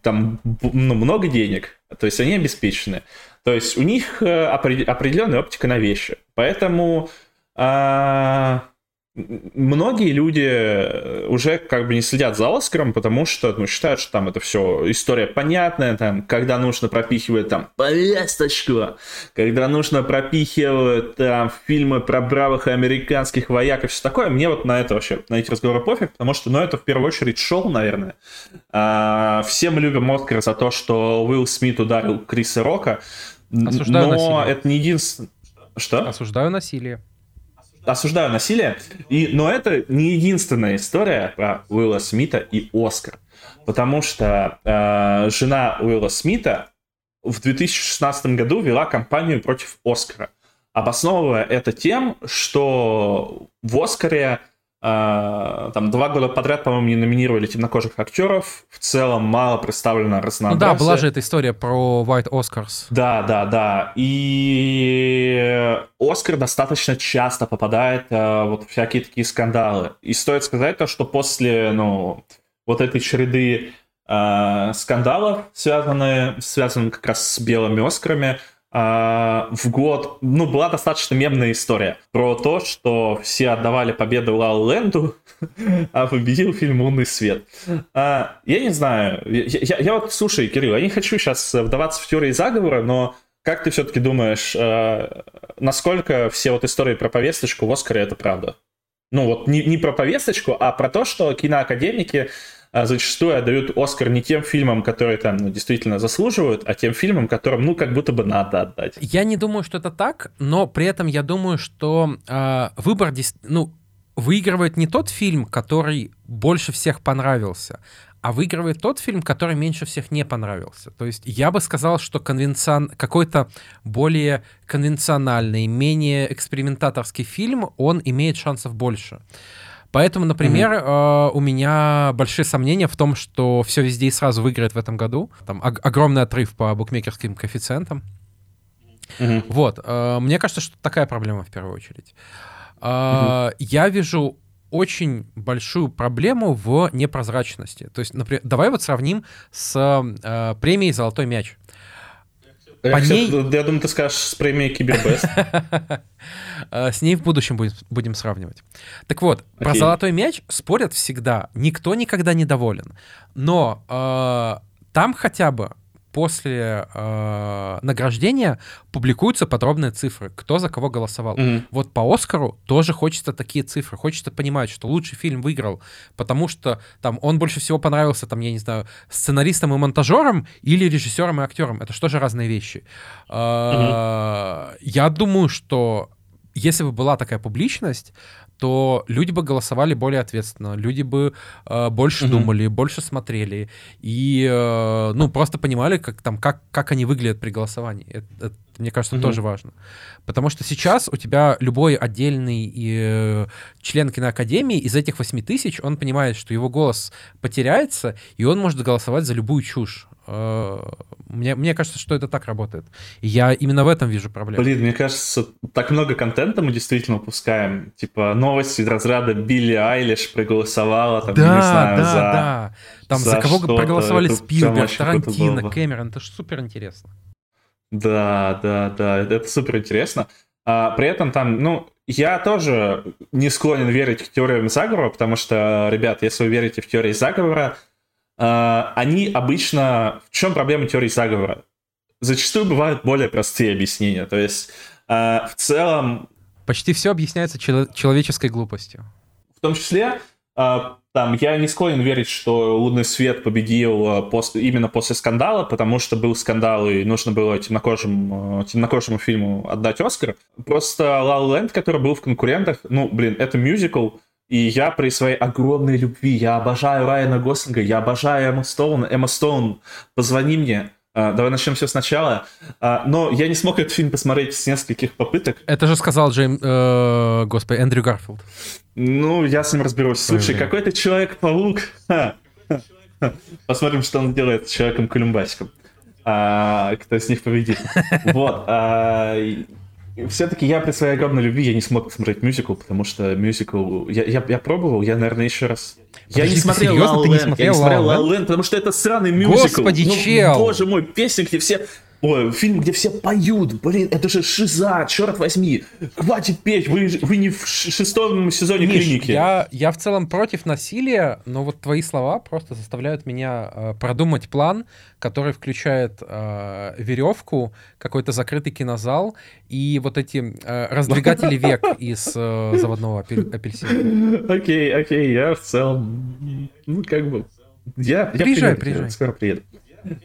там ну, много денег, то есть они обеспечены. То есть у них э, определенная оптика на вещи. Поэтому а, многие люди э, уже как бы не следят за Оскаром, потому что ну, считают, что там это все история понятная, там, когда нужно пропихивать там повесточку, когда нужно пропихивать там фильмы про бравых американских вояк и все такое. Мне вот на это вообще, на эти разговоры пофиг, потому что, ну, это в первую очередь шоу, наверное. А, все мы любим Оскар за то, что Уилл Смит ударил Криса Рока, Осуждаю но насилие. это не единственное... Что? Осуждаю насилие осуждаю насилие, и, но это не единственная история про Уилла Смита и Оскар. Потому что э, жена Уилла Смита в 2016 году вела кампанию против Оскара, обосновывая это тем, что в Оскаре там два года подряд, по-моему, не номинировали темнокожих актеров. В целом мало представлено разнообразие. Ну да, была же эта история про White Oscars. Да, да, да. И Оскар достаточно часто попадает uh, вот всякие такие скандалы. И стоит сказать то, что после, ну, вот этой череды uh, скандалов, связанных, связанных как раз с белыми Оскарами, а, в год, ну, была достаточно мемная история про то, что все отдавали победу Лау Ленду, а победил фильм «Лунный свет». А, я не знаю, я, я, я вот, слушай, Кирилл, я не хочу сейчас вдаваться в теории заговора, но как ты все-таки думаешь, а, насколько все вот истории про повесточку в Оскаре это правда? Ну вот не, не про повесточку, а про то, что киноакадемики а зачастую отдают Оскар не тем фильмам, которые там ну, действительно заслуживают, а тем фильмам, которым, ну, как будто бы надо отдать. Я не думаю, что это так, но при этом я думаю, что э, выбор, ну, выигрывает не тот фильм, который больше всех понравился, а выигрывает тот фильм, который меньше всех не понравился. То есть я бы сказал, что конвенцион... какой-то более конвенциональный, менее экспериментаторский фильм, он имеет шансов больше. Поэтому, например, mm-hmm. э, у меня большие сомнения в том, что все везде и сразу выиграет в этом году. Там ог- огромный отрыв по букмекерским коэффициентам. Mm-hmm. Вот. Э, мне кажется, что такая проблема в первую очередь. Э, mm-hmm. Я вижу очень большую проблему в непрозрачности. То есть, например, давай вот сравним с э, премией «Золотой мяч». Я, ней... я думаю, ты скажешь с премией Кибербест. С ней в будущем будем сравнивать. Так вот, про золотой мяч спорят всегда. Никто никогда не доволен. Но э, там хотя бы после э, награждения публикуются подробные цифры, кто за кого голосовал. Mm-hmm. Вот по Оскару тоже хочется такие цифры, хочется понимать, что лучший фильм выиграл, потому что там он больше всего понравился, там, я не знаю, сценаристам и монтажерам или режиссерам и актерам. Это что же разные вещи. Mm-hmm. Я думаю, что если бы была такая публичность, то люди бы голосовали более ответственно, люди бы э, больше mm-hmm. думали, больше смотрели и, э, ну, просто понимали, как там, как, как они выглядят при голосовании. Это, это мне кажется, mm-hmm. тоже важно. Потому что сейчас у тебя любой отдельный э, член киноакадемии из этих 8 тысяч, он понимает, что его голос потеряется, и он может голосовать за любую чушь. Э, мне, мне кажется, что это так работает. И я именно в этом вижу проблему. Блин, мне кажется, так много контента мы действительно выпускаем. Типа новости из разряда Билли Айлиш проголосовала, там, да, не знаю, да, за... да. Там за, за кого проголосовали это Спилберг, Тарантино, Кэмерон. Это же супер интересно. Да, да, да, это супер интересно. А, при этом там, ну, я тоже не склонен верить в теориям заговора, потому что, ребят, если вы верите в теории заговора, а, они обычно... В чем проблема теории заговора? Зачастую бывают более простые объяснения. То есть а, в целом... Почти все объясняется человеческой глупостью. В том числе, а, там, я не склонен верить, что «Лунный свет» победил после, именно после скандала, потому что был скандал, и нужно было темнокожим, темнокожему фильму отдать Оскар. Просто «Ла Ленд», который был в конкурентах, ну, блин, это мюзикл, и я при своей огромной любви, я обожаю Райана Гослинга, я обожаю Эмма Стоун. Эмма Стоун, позвони мне. Uh, давай начнем все сначала. Uh, но я не смог этот фильм посмотреть с нескольких попыток. Это же сказал Джейм, э, господи, Эндрю Гарфилд. Ну, я с ним разберусь. Слушай, какой ты Человек-паук. Посмотрим, что он делает с Человеком-колумбасиком. А, кто из них победит. Вот. А, все-таки я при своей огромной любви я не смог посмотреть мюзикл, потому что мюзикл... Я, я, я пробовал, я, наверное, еще раз... Подожди, я не смотрел серьезно, ты не смотрел, я не смотрел La La потому что это сраный мюзикл. Господи, ну, чел! Боже мой, где все Ой, фильм, где все поют, блин, это же шиза, черт возьми, хватит петь, вы, вы не в шестом сезоне Миш, клиники. Я, я в целом против насилия, но вот твои слова просто заставляют меня э, продумать план, который включает э, веревку, какой-то закрытый кинозал и вот эти э, раздвигатели век из э, заводного апельсина. Окей, окей, я в целом, ну как бы, я, приезжай, я приеду, приезжай. скоро приеду.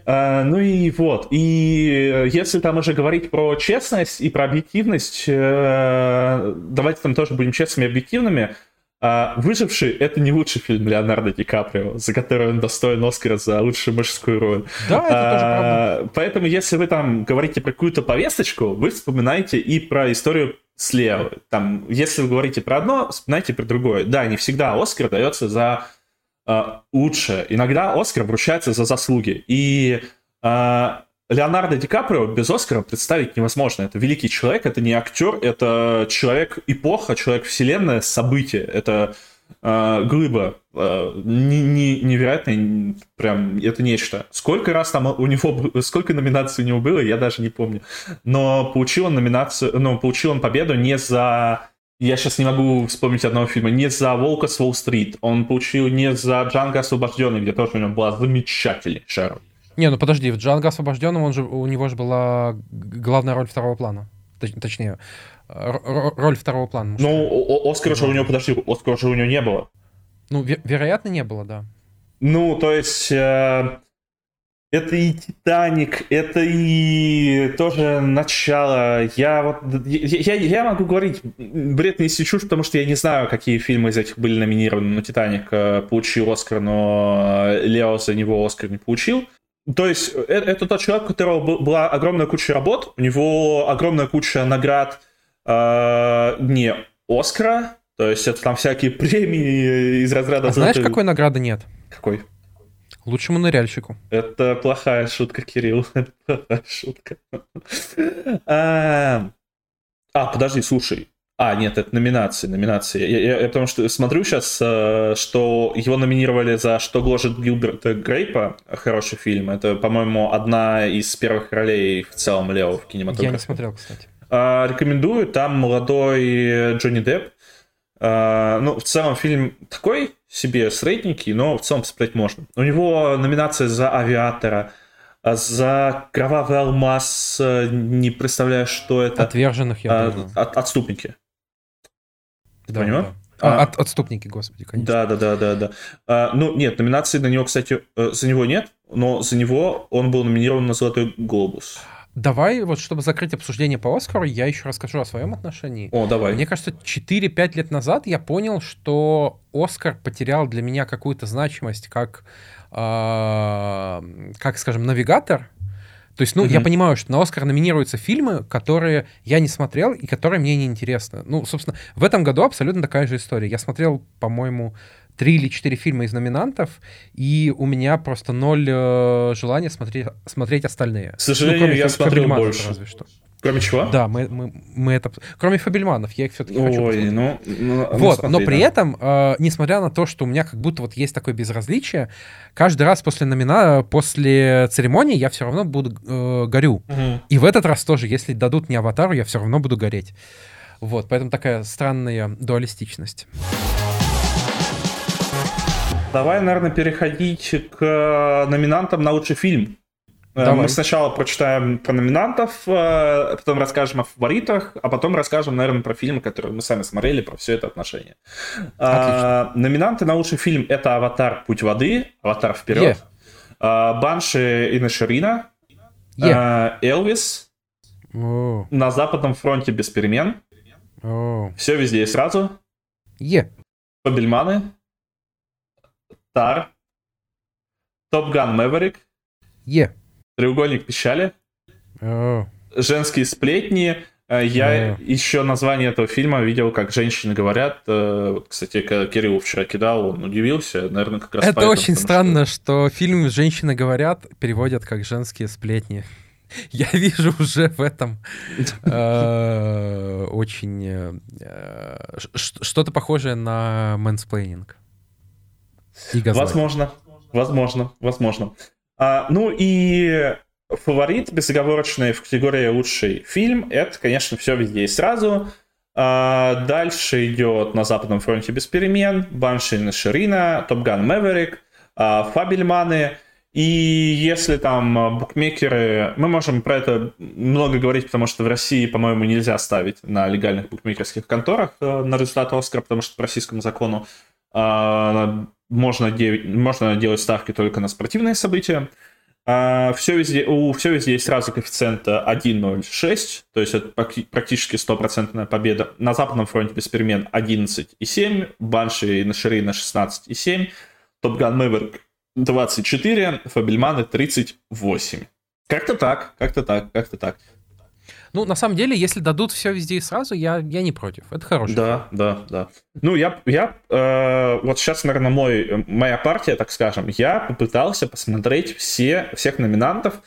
А, ну и вот. И э, если там уже говорить про честность и про объективность, э, давайте там тоже будем честными и объективными. А «Выживший» — это не лучший фильм Леонардо Ди Каприо, за который он достоин Оскара за лучшую мужскую роль. Да, это а, тоже правда. Поэтому, если вы там говорите про какую-то повесточку, вы вспоминаете и про историю слева. Там, если вы говорите про одно, вспоминайте про другое. Да, не всегда Оскар дается за лучше. Иногда Оскар вручается за заслуги. И э, Леонардо Ди Каприо без Оскара представить невозможно. Это великий человек, это не актер, это человек эпоха, человек вселенная, событие. Это э, глыба э, не, не, невероятно, прям это нечто. Сколько раз там у него, сколько номинаций у него было, я даже не помню. Но получил он номинацию, ну, получил он победу не за я сейчас не могу вспомнить одного фильма. Не за «Волка с Уолл-стрит». Он получил не за «Джанго освобожденный», где тоже у него была замечательнейшая роль. Не, ну подожди, в «Джанго освобожденном» он же, у него же была главная роль второго плана. Точ, точнее, роль второго плана. Ну, Оскара же у него, подожди, Оскара же у него не было. Ну, вероятно, не было, да. Ну, то есть... Э, это и Титаник, это и тоже начало. Я вот я, я могу говорить бред не чушь, потому что я не знаю, какие фильмы из этих были номинированы. Но Титаник э, получил Оскар, но Лео за него Оскар не получил. То есть это, это тот человек, у которого была огромная куча работ, у него огромная куча наград э, не Оскара, то есть это там всякие премии из разряда... А знаешь, какой награды нет? Какой? Лучшему ныряльщику. Это плохая шутка, Кирилл. Это плохая шутка. А, подожди, слушай. А, нет, это номинации, номинации. Я, я, я потому что смотрю сейчас, э, что его номинировали за «Что гложет Гилберта Грейпа», хороший фильм. Это, по-моему, одна из первых ролей в целом Лео в кинематографе. Я не смотрел, кстати. А, рекомендую, там молодой Джонни Депп. А, ну, в целом фильм такой себе средненький, но в целом посмотреть можно. У него номинация за «Авиатора», а за «Кровавый алмаз», э, не представляю, что это. Отверженных, я а, от, Отступники. Ты да, понимаешь? Да. А, от, отступники, господи, конечно. Да, да, да, да, да. А, ну, нет, номинации на него, кстати, э, за него нет, но за него он был номинирован на Золотой глобус. Давай, вот чтобы закрыть обсуждение по Оскару, я еще расскажу о своем отношении. О, давай. Мне кажется, 4-5 лет назад я понял, что Оскар потерял для меня какую-то значимость как, э, как скажем, навигатор то есть, ну, mm-hmm. я понимаю, что на Оскар номинируются фильмы, которые я не смотрел и которые мне не интересны. Ну, собственно, в этом году абсолютно такая же история. Я смотрел, по-моему, три или четыре фильма из номинантов, и у меня просто ноль э, желания смотреть, смотреть остальные. К сожалению, ну, я смотрел больше. Разве что. Кроме чего? Да, мы, мы, мы это... Кроме Фабельманов, я их все-таки хочу Ой, ну, ну, Вот, смотри, но при да. этом, э, несмотря на то, что у меня как будто вот есть такое безразличие, каждый раз после номина... после церемонии я все равно буду э, горю. Угу. И в этот раз тоже, если дадут мне аватару, я все равно буду гореть. Вот, поэтому такая странная дуалистичность. Давай, наверное, переходить к номинантам на лучший фильм. Э, Давай. Мы сначала прочитаем про номинантов, э, потом расскажем о фаворитах, а потом расскажем, наверное, про фильмы, которые мы сами смотрели, про все это отношение. Отлично. номинанты на лучший фильм это «Аватар. Путь воды», «Аватар. Вперед», yeah. «Банши и Наширина», yeah. «Элвис», oh. «На западном фронте без перемен», oh. «Все везде и сразу», yeah. «Фабельманы», «Тар», «Топ Ган Мэверик», yeah. Треугольник печали. Oh. Женские сплетни. Э, я oh. еще название этого фильма видел, как женщины говорят. Э, кстати, Кирилл вчера кидал, он удивился. Наверное, как раз Это поэтому, очень странно, что... что фильм «Женщины говорят» переводят как «женские сплетни». Я вижу уже в этом э, очень что-то похожее на мэнсплейнинг. Возможно, возможно, возможно. А, ну и фаворит безоговорочный в категории лучший фильм, это, конечно, все везде и сразу. А, дальше идет на Западном фронте без перемен, Банши Инишерина, Top Gun Maverick, а, Фабельманы. И если там букмекеры... Мы можем про это много говорить, потому что в России, по-моему, нельзя ставить на легальных букмекерских конторах э, на результат Оскара, потому что по российскому закону можно, де- можно делать ставки только на спортивные события. А все везде, у все везде есть сразу коэффициент 1.06, то есть это практически стопроцентная победа. На Западном фронте без перемен 11,7, Банши и Нашири на 16,7, Топган Мэверик 24, Фабельманы 38. Как-то так, как-то так, как-то так. Ну, на самом деле, если дадут все везде и сразу, я, я не против. Это хорошо. Да, да, да. Ну, я, я э, вот сейчас, наверное, мой, моя партия, так скажем, я попытался посмотреть все, всех номинантов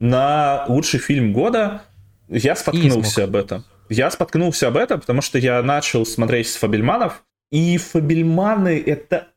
на лучший фильм года. Я споткнулся об этом. Я споткнулся об этом, потому что я начал смотреть с Фабельманов, и Фабельманы — это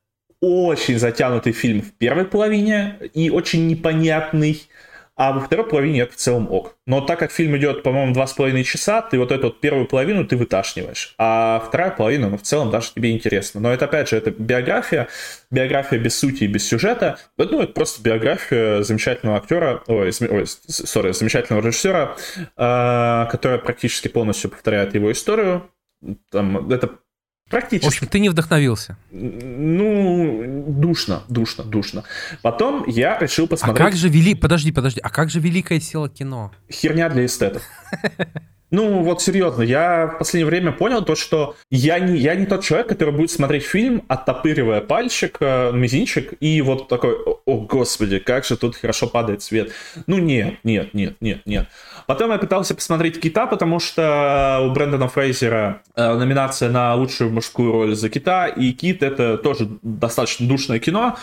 очень затянутый фильм в первой половине и очень непонятный а во второй половине это в целом ок. Но так как фильм идет, по-моему, два с половиной часа, ты вот эту вот первую половину ты выташниваешь, а вторая половина, ну, в целом даже тебе интересно. Но это, опять же, это биография, биография без сути и без сюжета. Ну, это просто биография замечательного актера, ой, ой сори, замечательного режиссера, э, которая практически полностью повторяет его историю. Там, это Практически. В общем, ты не вдохновился. Ну, душно, душно, душно. Потом я решил посмотреть... А как же вели... Подожди, подожди. А как же великая сила кино? Херня для эстетов. Ну, вот серьезно, я в последнее время понял то, что я не, я не тот человек, который будет смотреть фильм, оттопыривая пальчик, э, мизинчик, и вот такой, о, господи, как же тут хорошо падает свет. Ну, нет, нет, нет, нет, нет. Потом я пытался посмотреть Кита, потому что у Брэндона Фрейзера э, номинация на лучшую мужскую роль за Кита, и Кит это тоже достаточно душное кино.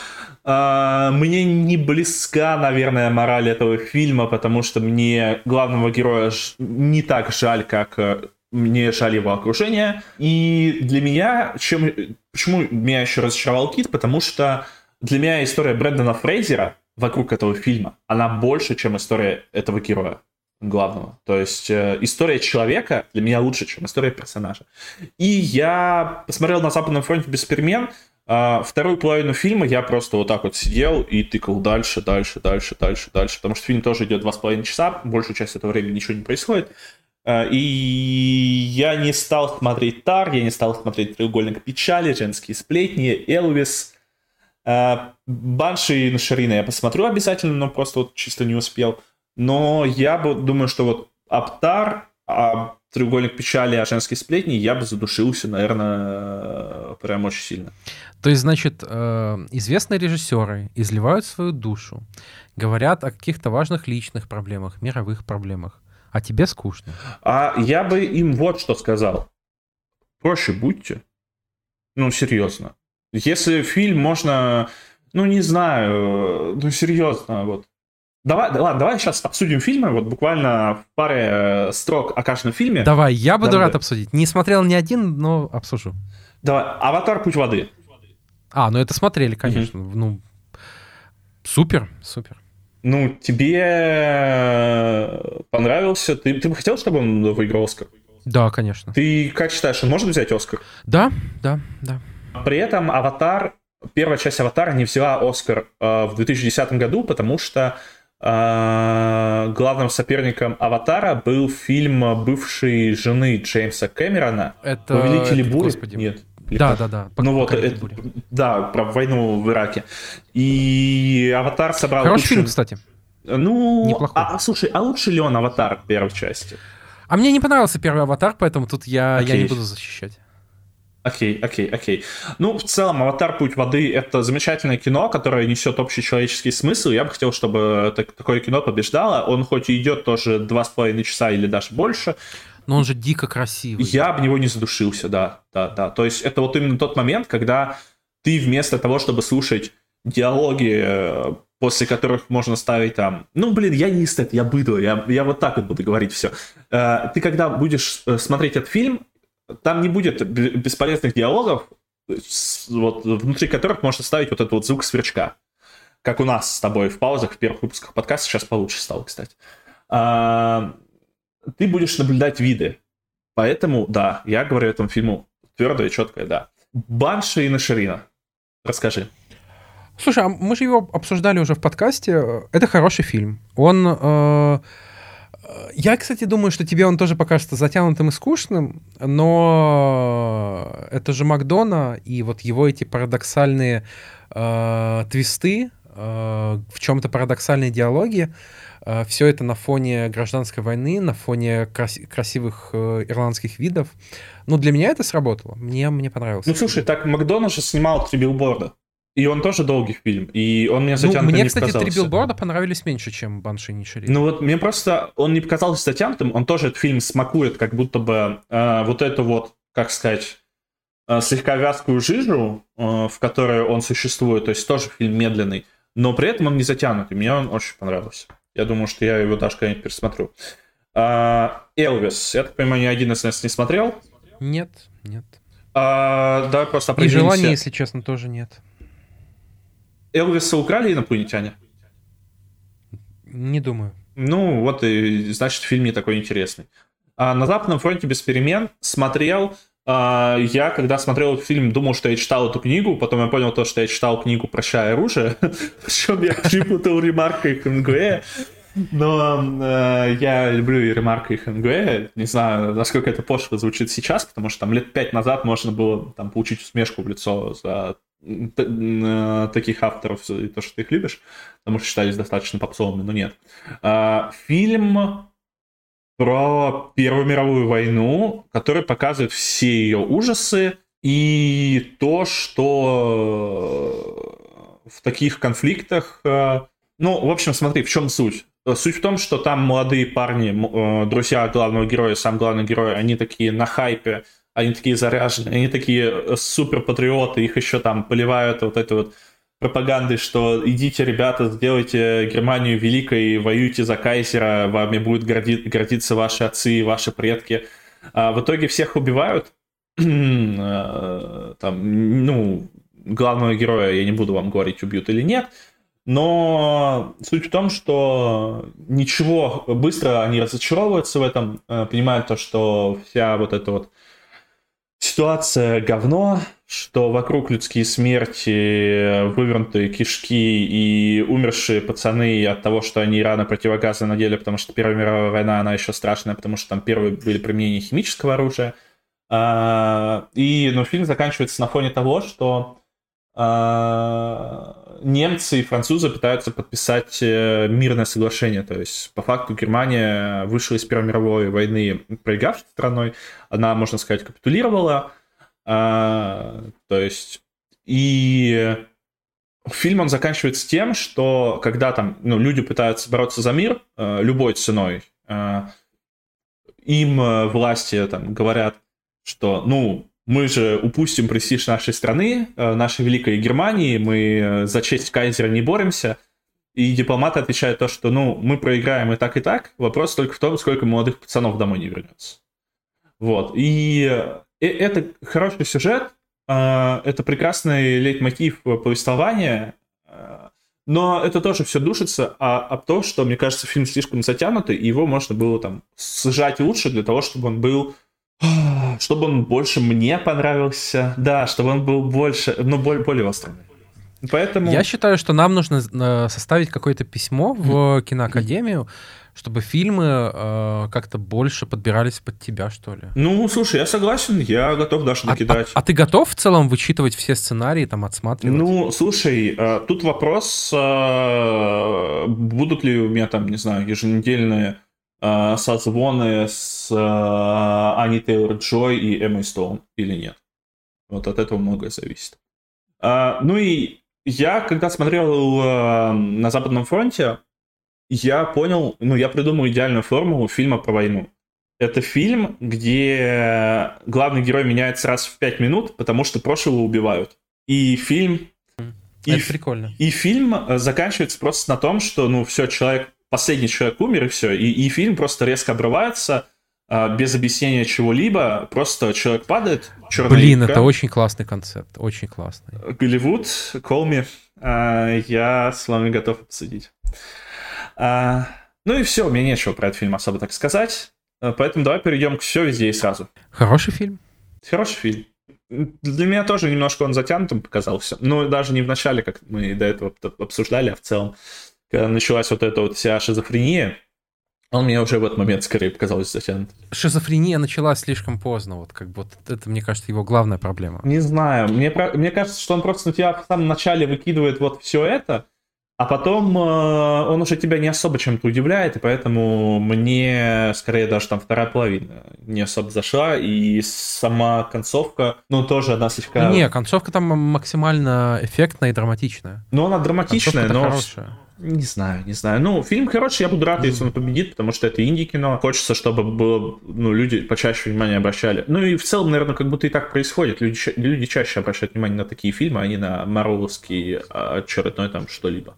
Э, мне не близка, наверное, мораль этого фильма, потому что мне главного героя не так жаль, как э, мне жаль его окружение. И для меня, чем, почему меня еще разочаровал Кит, потому что для меня история Брэндона Фрейзера вокруг этого фильма, она больше, чем история этого героя главного. То есть э, история человека для меня лучше, чем история персонажа. И я посмотрел на Западном фронте без перемен. Э, вторую половину фильма я просто вот так вот сидел и тыкал дальше, дальше, дальше, дальше, дальше. Потому что фильм тоже идет два с половиной часа, большую часть этого времени ничего не происходит. Э, и я не стал смотреть Тар, я не стал смотреть Треугольник печали, Женские сплетни, Элвис. Э, Банши и Нашарина я посмотрю обязательно, но просто вот чисто не успел. Но я бы думаю, что вот Аптар, а треугольник печали, а женские сплетни, я бы задушился, наверное, прям очень сильно. То есть, значит, э, известные режиссеры изливают свою душу, говорят о каких-то важных личных проблемах, мировых проблемах, а тебе скучно. А я бы им вот что сказал. Проще будьте. Ну, серьезно. Если фильм можно, ну, не знаю, ну, серьезно, вот, Давай, да, ладно, давай сейчас обсудим фильмы, вот буквально в паре э, строк о каждом фильме. Давай, я буду давай. рад обсудить. Не смотрел ни один, но обсужу. Давай, «Аватар. Путь воды». А, ну это смотрели, конечно. Mm-hmm. Ну, супер, супер. Ну, тебе э, понравился? Ты, ты бы хотел, чтобы он выиграл Оскар? Да, конечно. Ты как считаешь, он может взять Оскар? Да, да, да. При этом «Аватар», первая часть «Аватара» не взяла Оскар э, в 2010 году, потому что а, главным соперником Аватара был фильм бывшей жены Джеймса Кэмерона. Это... Повелители бури? Господи. Нет. Да, да, да. Ну вот, это, да, про войну в Ираке. И Аватар собрал... Хороший кучу... фильм, кстати. Ну, Неплохой. А, слушай, а лучше ли он Аватар первой части? А мне не понравился первый Аватар, поэтому тут я, я не буду защищать. Окей, окей, окей. Ну, в целом, «Аватар. Путь воды» — это замечательное кино, которое несет общий человеческий смысл. Я бы хотел, чтобы так, такое кино побеждало. Он хоть и идет тоже два с половиной часа или даже больше. Но он же дико красивый. Я об него не задушился, да, да, да. То есть это вот именно тот момент, когда ты вместо того, чтобы слушать диалоги, э, после которых можно ставить там, ну, блин, я не эстет, я быдло, я, я вот так вот буду говорить все. Э, ты когда будешь э, смотреть этот фильм, там не будет бесполезных диалогов, вот, внутри которых можно ставить вот этот вот звук сверчка. Как у нас с тобой в паузах, в первых выпусках подкаста, сейчас получше стало, кстати. Ты будешь наблюдать виды. Поэтому, да, я говорю этому фильму твердое четкое да. Банши и Наширина. Расскажи. Слушай, а мы же его обсуждали уже в подкасте. Это хороший фильм. Он э, я, кстати, думаю, что тебе он тоже покажется затянутым и скучным, но это же Макдона, и вот его эти парадоксальные э, твисты, э, в чем-то парадоксальные диалоги, э, все это на фоне гражданской войны, на фоне крас- красивых э, ирландских видов. Ну, для меня это сработало. Мне, мне понравилось. Ну, слушай, так Макдона же снимал три билборда. И он тоже долгий фильм, и он мне затянутым ну, мне, не кстати, показался. три билборда понравились меньше, чем Банши Нишери. Ну вот мне просто он не показался затянутым, он тоже этот фильм смакует, как будто бы э, вот эту вот, как сказать, э, слегка вязкую жижу, э, в которой он существует, то есть тоже фильм медленный, но при этом он не затянутый, мне он очень понравился. Я думаю, что я его даже когда-нибудь пересмотрю. А, Элвис, я так понимаю, ни один из нас не смотрел? Нет, нет. А, давай просто определимся. И желания, если честно, тоже нет. Элвиса украли инопланетяне? Не думаю. Ну, вот и значит, фильм не такой интересный. А на Западном фронте без перемен смотрел. А, я, когда смотрел этот фильм, думал, что я читал эту книгу, потом я понял то, что я читал книгу «Прощай оружие», причем я перепутал Ремарка и Хемингуэя. Но э, я люблю и Ремарка, и Хемингуэя. Не знаю, насколько это пошло звучит сейчас, потому что там лет пять назад можно было там получить усмешку в лицо за Э, таких авторов, и то, что ты их любишь, потому что считались достаточно попсовыми, но нет. А, фильм про Первую мировую войну, который показывает все ее ужасы и то, что в таких конфликтах... Э, ну, в общем, смотри, в чем суть? Суть в том, что там молодые парни, э, друзья главного героя, сам главный герой, они такие на хайпе, они такие заряженные, они такие э, супер патриоты, их еще там поливают вот этой вот пропагандой, что идите, ребята, сделайте Германию великой, воюйте за кайзера, вами будут горди- гордиться ваши отцы и ваши предки. А в итоге всех убивают. Э, там, ну, главного героя, я не буду вам говорить, убьют или нет. Но суть в том, что ничего, быстро они разочаровываются в этом, э, понимают то, что вся вот эта вот ситуация говно, что вокруг людские смерти, вывернутые кишки и умершие пацаны от того, что они рано противогазы надели, потому что Первая мировая война, она еще страшная, потому что там первые были применения химического оружия. А, и, ну, фильм заканчивается на фоне того, что а, немцы и французы пытаются подписать э, мирное соглашение. То есть, по факту, Германия вышла из Первой мировой войны проигравшей страной. Она, можно сказать, капитулировала. А, то есть, и фильм он заканчивается тем, что когда там ну, люди пытаются бороться за мир э, любой ценой, э, им власти там говорят, что, ну, мы же упустим престиж нашей страны, э, нашей великой Германии, мы э, за честь кайзера не боремся. И дипломаты отвечают то, что, ну, мы проиграем и так, и так. Вопрос только в том, сколько молодых пацанов домой не вернется. Вот. И э, это хороший сюжет, это прекрасный лейтмотив повествования, но это тоже все душится а, об том, что, мне кажется, фильм слишком затянутый, и его можно было там сжать лучше для того, чтобы он был чтобы он больше мне понравился, да, чтобы он был больше, ну, более, более острый. Поэтому... Я считаю, что нам нужно э, составить какое-то письмо в киноакадемию, чтобы фильмы э, как-то больше подбирались под тебя, что ли. Ну, слушай, я согласен, я готов даже накидать. А, а, а ты готов в целом вычитывать все сценарии, там, отсматривать? Ну, слушай, э, тут вопрос, э, будут ли у меня там, не знаю, еженедельные созвоны с э, Ани Тейлор Джой и Эммой Стоун или нет. Вот от этого многое зависит. А, ну и я, когда смотрел на Западном фронте, я понял, ну, я придумал идеальную формулу фильма про войну. Это фильм, где главный герой меняется раз в пять минут, потому что прошлого убивают. И фильм... Это и, прикольно. И фильм заканчивается просто на том, что, ну, все, человек последний человек умер, и все. И, и фильм просто резко обрывается, а, без объяснения чего-либо, просто человек падает, Блин, икра. это очень классный концепт, очень классный. Голливуд, me, а, я с вами готов обсудить. А, ну и все, мне нечего про этот фильм особо так сказать, поэтому давай перейдем к все везде и сразу. Хороший фильм. Хороший фильм. Для меня тоже немножко он затянутым показался, но даже не в начале, как мы до этого обсуждали, а в целом когда началась вот эта вот вся шизофрения, он мне уже в этот момент скорее показался затянут. Шизофрения началась слишком поздно, вот как бы это, мне кажется, его главная проблема. Не знаю, мне, мне кажется, что он просто на тебя в самом начале выкидывает вот все это, а потом э, он уже тебя не особо чем-то удивляет, и поэтому мне скорее даже там вторая половина не особо зашла, и сама концовка, ну, тоже она слегка... Не, концовка там максимально эффектная и драматичная. Ну, она драматичная, но... Хорошая. Не знаю, не знаю. Ну, фильм хороший, я буду рад, если он победит, потому что это инди-кино. Хочется, чтобы было, ну, люди почаще внимание обращали. Ну и в целом, наверное, как будто и так происходит. Люди, люди чаще обращают внимание на такие фильмы, а не на Марвеловский очередной там что-либо.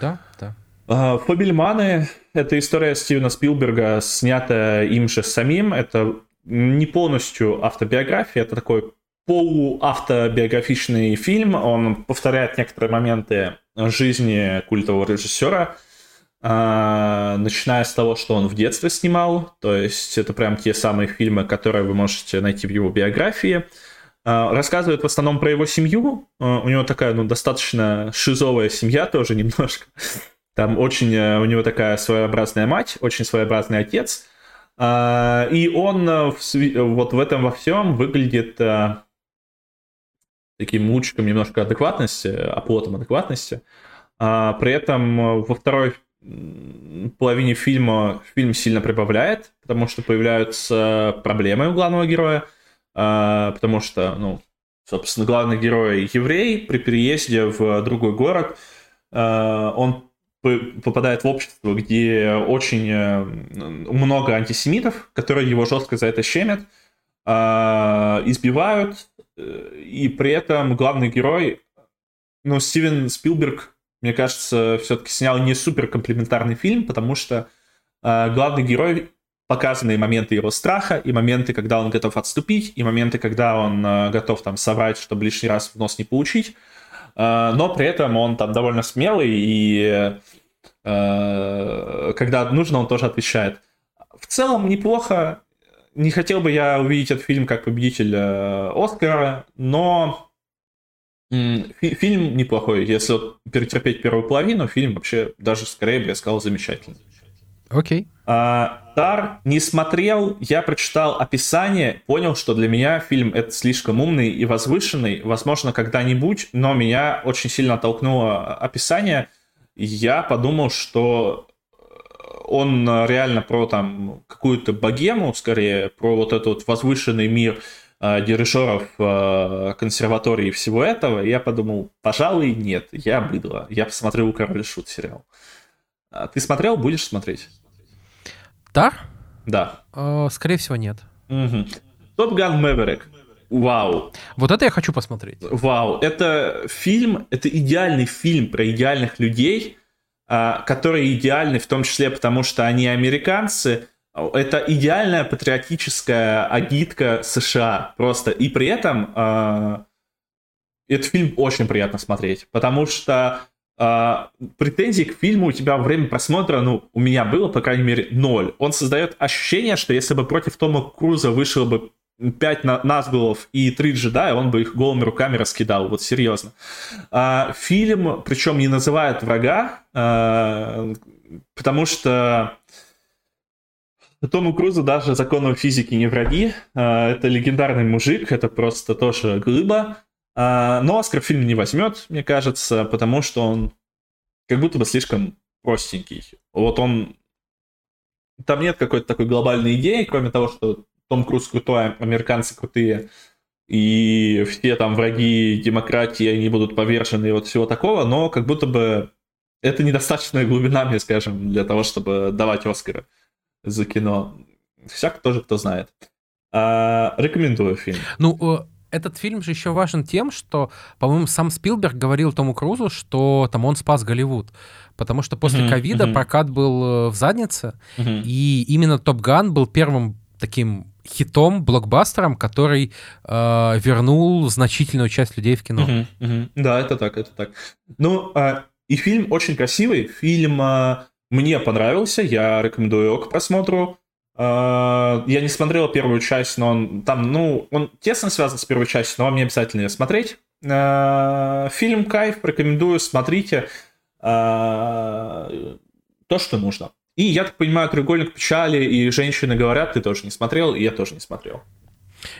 Да, да. Uh, Фобельманы — это история Стивена Спилберга, снятая им же самим. Это не полностью автобиография, это такой полуавтобиографичный фильм. Он повторяет некоторые моменты жизни культового режиссера, а, начиная с того, что он в детстве снимал, то есть это прям те самые фильмы, которые вы можете найти в его биографии. А, рассказывает в основном про его семью. А, у него такая, ну, достаточно шизовая семья тоже немножко. Там очень э, у него такая своеобразная мать, очень своеобразный отец. И он э, вот в этом во всем выглядит э, таким лучиком немножко адекватности, оплотом адекватности. А при этом во второй половине фильма фильм сильно прибавляет, потому что появляются проблемы у главного героя, а, потому что, ну, собственно, главный герой еврей при переезде в другой город, а, он попадает в общество, где очень э, много антисемитов, которые его жестко за это щемят, а, избивают, и при этом главный герой, ну, Стивен Спилберг, мне кажется, все-таки снял не супер комплементарный фильм, потому что э, главный герой показаны моменты его страха, и моменты, когда он готов отступить, и моменты, когда он э, готов там соврать, чтобы лишний раз в нос не получить. Э, но при этом он там довольно смелый, и э, когда нужно, он тоже отвечает. В целом неплохо. Не хотел бы я увидеть этот фильм как победитель э, Оскара, но фильм неплохой. Если перетерпеть первую половину, фильм вообще даже скорее бы я сказал замечательный. Окей. А, Тар не смотрел, я прочитал описание, понял, что для меня фильм это слишком умный и возвышенный. Возможно, когда-нибудь, но меня очень сильно оттолкнуло описание. Я подумал, что он реально про там какую-то богему, скорее, про вот этот вот возвышенный мир э, дирижеров э, консерватории и всего этого. Я подумал, пожалуй, нет, я быдло. Я посмотрел «Король Шут» сериал. А ты смотрел? Будешь смотреть? Да? Да. Э, скорее всего, нет. Топ Ган Мэверик. Вау. Вот это я хочу посмотреть. Вау. Это фильм, это идеальный фильм про идеальных людей, которые идеальны в том числе потому, что они американцы. Это идеальная патриотическая агитка США просто. И при этом э, этот фильм очень приятно смотреть, потому что Uh, претензий к фильму у тебя во время просмотра, ну, у меня было, по крайней мере, ноль. Он создает ощущение, что если бы против Тома Круза вышло бы пять на Назгулов и три джедая, он бы их голыми руками раскидал, вот серьезно. Uh, фильм, причем не называет врага, uh, потому что Тому Крузу даже законы физики не враги. Это легендарный мужик, это просто тоже глыба. А, но Оскар фильм не возьмет, мне кажется, потому что он как будто бы слишком простенький. Вот он... Там нет какой-то такой глобальной идеи, кроме того, что Том Круз крутой, американцы крутые, и все там враги демократии, они будут повержены и вот всего такого, но как будто бы это недостаточная глубина, мне скажем, для того, чтобы давать Оскары за кино. Всяк тоже кто знает. А, рекомендую фильм. Ну, этот фильм же еще важен тем, что, по-моему, сам Спилберг говорил Тому Крузу, что там он спас Голливуд. Потому что после ковида uh-huh, uh-huh. прокат был э, в заднице, uh-huh. и именно Топ Ган был первым таким хитом, блокбастером, который э, вернул значительную часть людей в кино. Uh-huh, uh-huh. Да, это так, это так. Ну, э, и фильм очень красивый. Фильм э, мне понравился, я рекомендую его к просмотру. А, я не смотрел первую часть, но он там, ну, он тесно связан с первой частью, но вам не обязательно ее смотреть. А, фильм кайф, рекомендую, смотрите. А, то, что нужно. И я так понимаю, треугольник печали и женщины говорят, ты тоже не смотрел, и я тоже не смотрел.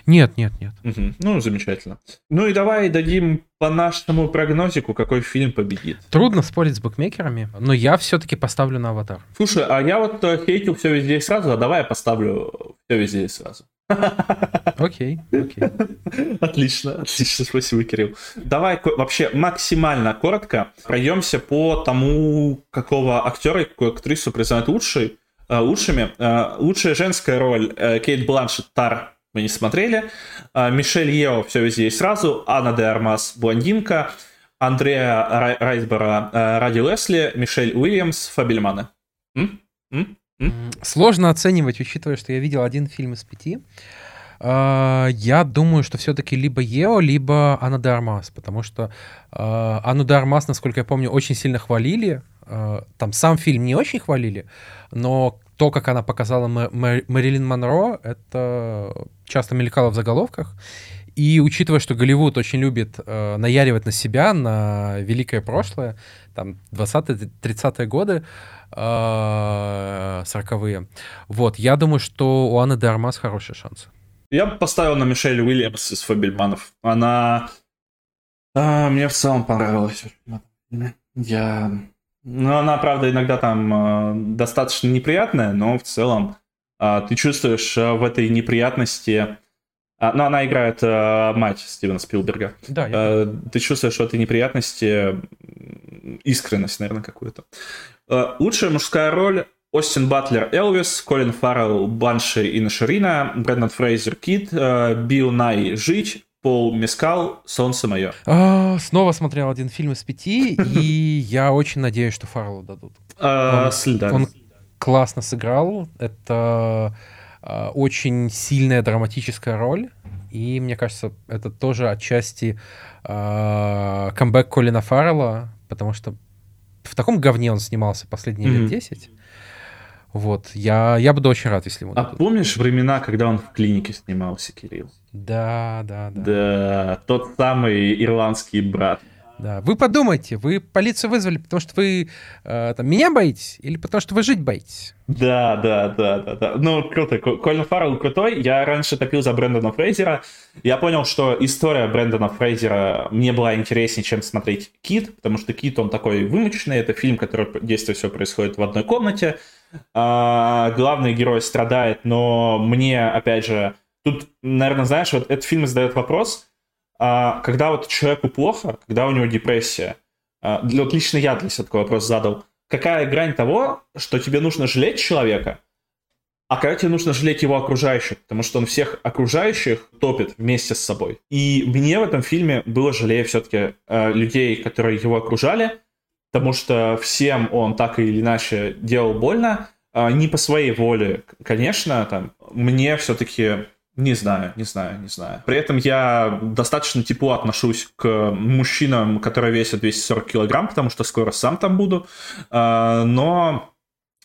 Нет, нет, нет. Угу. Ну, замечательно. Ну и давай дадим по нашему прогнозику, какой фильм победит. Трудно спорить с букмекерами, но я все-таки поставлю на аватар. Слушай, а я вот э, хейтил все везде и сразу, а давай я поставлю все везде и сразу. Окей, окей. Отлично, отлично, спасибо, Кирилл. Давай вообще максимально коротко пройдемся по тому, какого актера и какую актрису признают лучшей, э, лучшими. Э, лучшая женская роль Кейт Бланшет Тар мы не смотрели. Мишель Ео «Все везде и сразу», Анна де Армас «Блондинка», Андреа Райсбора э, «Ради Лесли», Мишель Уильямс «Фабельманы». М? М? Сложно оценивать, учитывая, что я видел один фильм из пяти. А, я думаю, что все-таки либо Ео, либо Анна де Армас, потому что а, Анну де Армас, насколько я помню, очень сильно хвалили. Там сам фильм не очень хвалили, но то, как она показала Мэрилин Монро, это часто мелькало в заголовках. И учитывая, что Голливуд очень любит э, наяривать на себя, на великое прошлое, там 20-30-е годы, э, 40-е, вот, я думаю, что у Анны Дармас хороший шанс. Я бы поставил на Мишель Уильямс из Фабельманов. Она... А, мне в целом понравилась. Я ну, она, правда, иногда там э, достаточно неприятная, но в целом э, ты чувствуешь э, в этой неприятности... Э, ну, она играет э, мать Стивена Спилберга. Да, я... э, ты чувствуешь в этой неприятности искренность, наверное, какую-то. Э, лучшая мужская роль Остин Батлер Элвис, Колин Фаррелл Банши и Наширина, Брэндон Фрейзер Кит, э, Билл Най Жить, Пол Мескал, Солнце мое. А, снова смотрел один фильм из пяти, и я очень надеюсь, что Фаррелла дадут. А, он, он классно сыграл. Это очень сильная драматическая роль. И мне кажется, это тоже отчасти камбэк Колина Фаррелла, потому что в таком говне он снимался последние mm-hmm. лет 10. Вот, я, я буду очень рад, если ему А дадут. помнишь времена, когда он в клинике снимался, Кирилл? Да, да, да. Да, тот самый ирландский брат. Да, вы подумайте, вы полицию вызвали, потому что вы э, там, меня боитесь или потому что вы жить боитесь? Да, да, да, да, да. Ну, круто. Колин Фаррелл крутой. Я раньше топил за Брэндона Фрейзера. Я понял, что история Брэндона Фрейзера мне была интереснее, чем смотреть Кит, потому что Кит, он такой вымученный. Это фильм, который действие все происходит в одной комнате. А, главный герой страдает, но мне, опять же, тут, наверное, знаешь, вот этот фильм задает вопрос, а, когда вот человеку плохо, когда у него депрессия, а, вот лично я для себя такой вопрос задал, какая грань того, что тебе нужно жалеть человека, а когда тебе нужно жалеть его окружающих, потому что он всех окружающих топит вместе с собой. И мне в этом фильме было жалее все-таки э, людей, которые его окружали, потому что всем он так или иначе делал больно, э, не по своей воле, конечно, там, мне все-таки не знаю, не знаю, не знаю. При этом я достаточно тепло отношусь к мужчинам, которые весят 240 килограмм, потому что скоро сам там буду. А, но,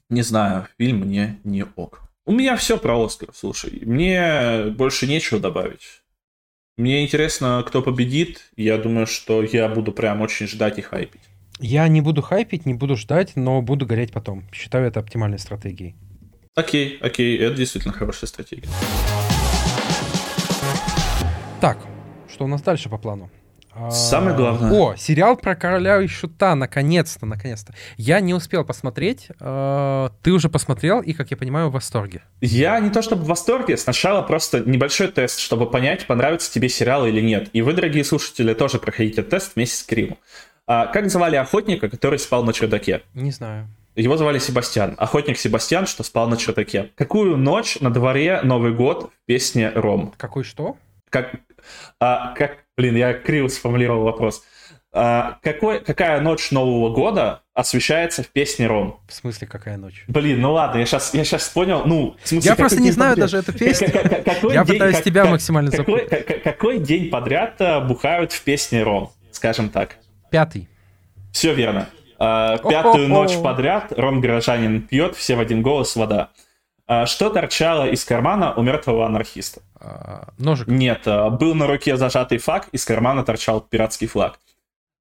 не знаю, фильм мне не ок. У меня все про Оскар, слушай. Мне больше нечего добавить. Мне интересно, кто победит. Я думаю, что я буду прям очень ждать и хайпить. Я не буду хайпить, не буду ждать, но буду гореть потом. Считаю это оптимальной стратегией. Окей, окей, это действительно хорошая стратегия. Так, что у нас дальше по плану? Самое главное. О, сериал про короля и шута, наконец-то, наконец-то. Я не успел посмотреть. А, ты уже посмотрел и, как я понимаю, в восторге. Я не то чтобы в восторге, сначала просто небольшой тест, чтобы понять, понравится тебе сериал или нет. И вы, дорогие слушатели, тоже проходите тест вместе с Кримом. А, как звали охотника, который спал на чердаке? Не знаю. Его звали Себастьян. Охотник Себастьян, что спал на чердаке. Какую ночь на дворе Новый год в песне «Ром»? Какой что? Как, а, как, блин, я криво сформулировал вопрос. А, какой, какая ночь Нового года освещается в песне Ром? В смысле, какая ночь? Блин, ну ладно, я сейчас, я сейчас понял. Ну, в смысле, я просто не знаю даже эту песню. Я пытаюсь тебя максимально запутать. Какой день подряд э, бухают в песне Ром, скажем так? Пятый. Все верно. А, пятую ночь подряд Ром Горожанин пьет, все в один голос, вода. А, что торчало из кармана у мертвого анархиста? А, ножик. Нет, а, был на руке зажатый флаг, из кармана торчал пиратский флаг.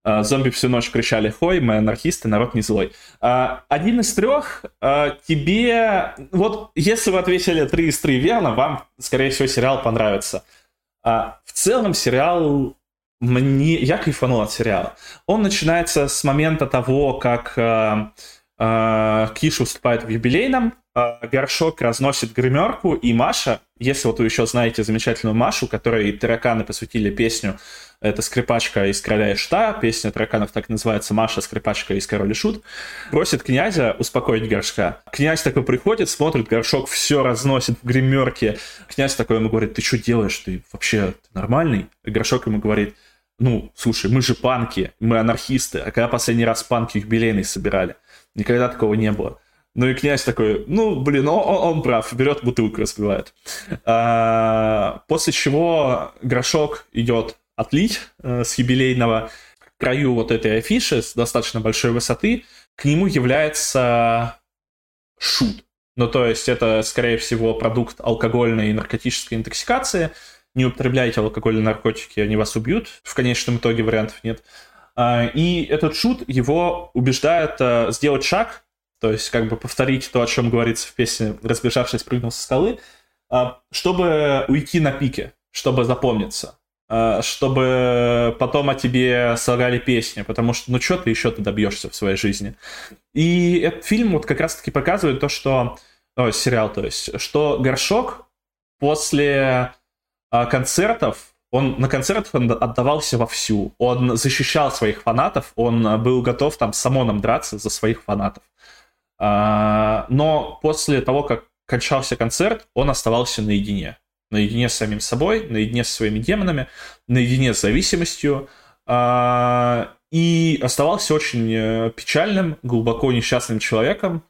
Зомби всю ночь кричали «Хой, мы анархисты, народ не злой». Один из трех тебе... Вот если вы ответили три из три верно, вам, скорее всего, сериал понравится. В целом сериал мне... Я кайфанул от сериала. Он начинается с момента того, как Киш выступает в юбилейном, горшок разносит гримерку, и Маша, если вот вы еще знаете замечательную Машу, которой тараканы посвятили песню, это скрипачка из «Короля и Шута», песня тараканов так называется «Маша, скрипачка из «Король и Шут», просит князя успокоить горшка. Князь такой приходит, смотрит, горшок все разносит в гримерке. Князь такой ему говорит, ты что делаешь, ты вообще нормальный? Горшок ему говорит, ну, слушай, мы же панки, мы анархисты, а когда последний раз панки юбилейный собирали? Никогда такого не было. Ну и князь такой, ну, блин, он, он прав, берет бутылку, распивает. А, после чего Грошок идет отлить э, с юбилейного краю вот этой афиши с достаточно большой высоты. К нему является шут. Ну, то есть это, скорее всего, продукт алкогольной и наркотической интоксикации. Не употребляйте алкоголь и наркотики, они вас убьют. В конечном итоге вариантов нет. А, и этот шут его убеждает э, сделать шаг то есть как бы повторить то, о чем говорится в песне «Разбежавшись, прыгнул со скалы», а, чтобы уйти на пике, чтобы запомниться, а, чтобы потом о тебе слагали песни, потому что ну что ты еще ты добьешься в своей жизни. И этот фильм вот как раз-таки показывает то, что... О, сериал, то есть, что Горшок после а, концертов он на концертах он отдавался вовсю. Он защищал своих фанатов, он был готов там с ОМОНом драться за своих фанатов. А, но после того, как кончался концерт, он оставался наедине. Наедине с самим собой, наедине со своими демонами, наедине с зависимостью. А, и оставался очень э, печальным, глубоко несчастным человеком.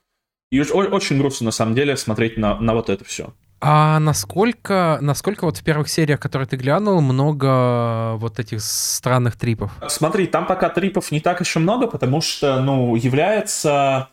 И очень грустно, на самом деле, смотреть на, на вот это все. А насколько, насколько вот в первых сериях, которые ты глянул, много вот этих странных трипов? Смотри, там пока трипов не так еще много, потому что, ну, является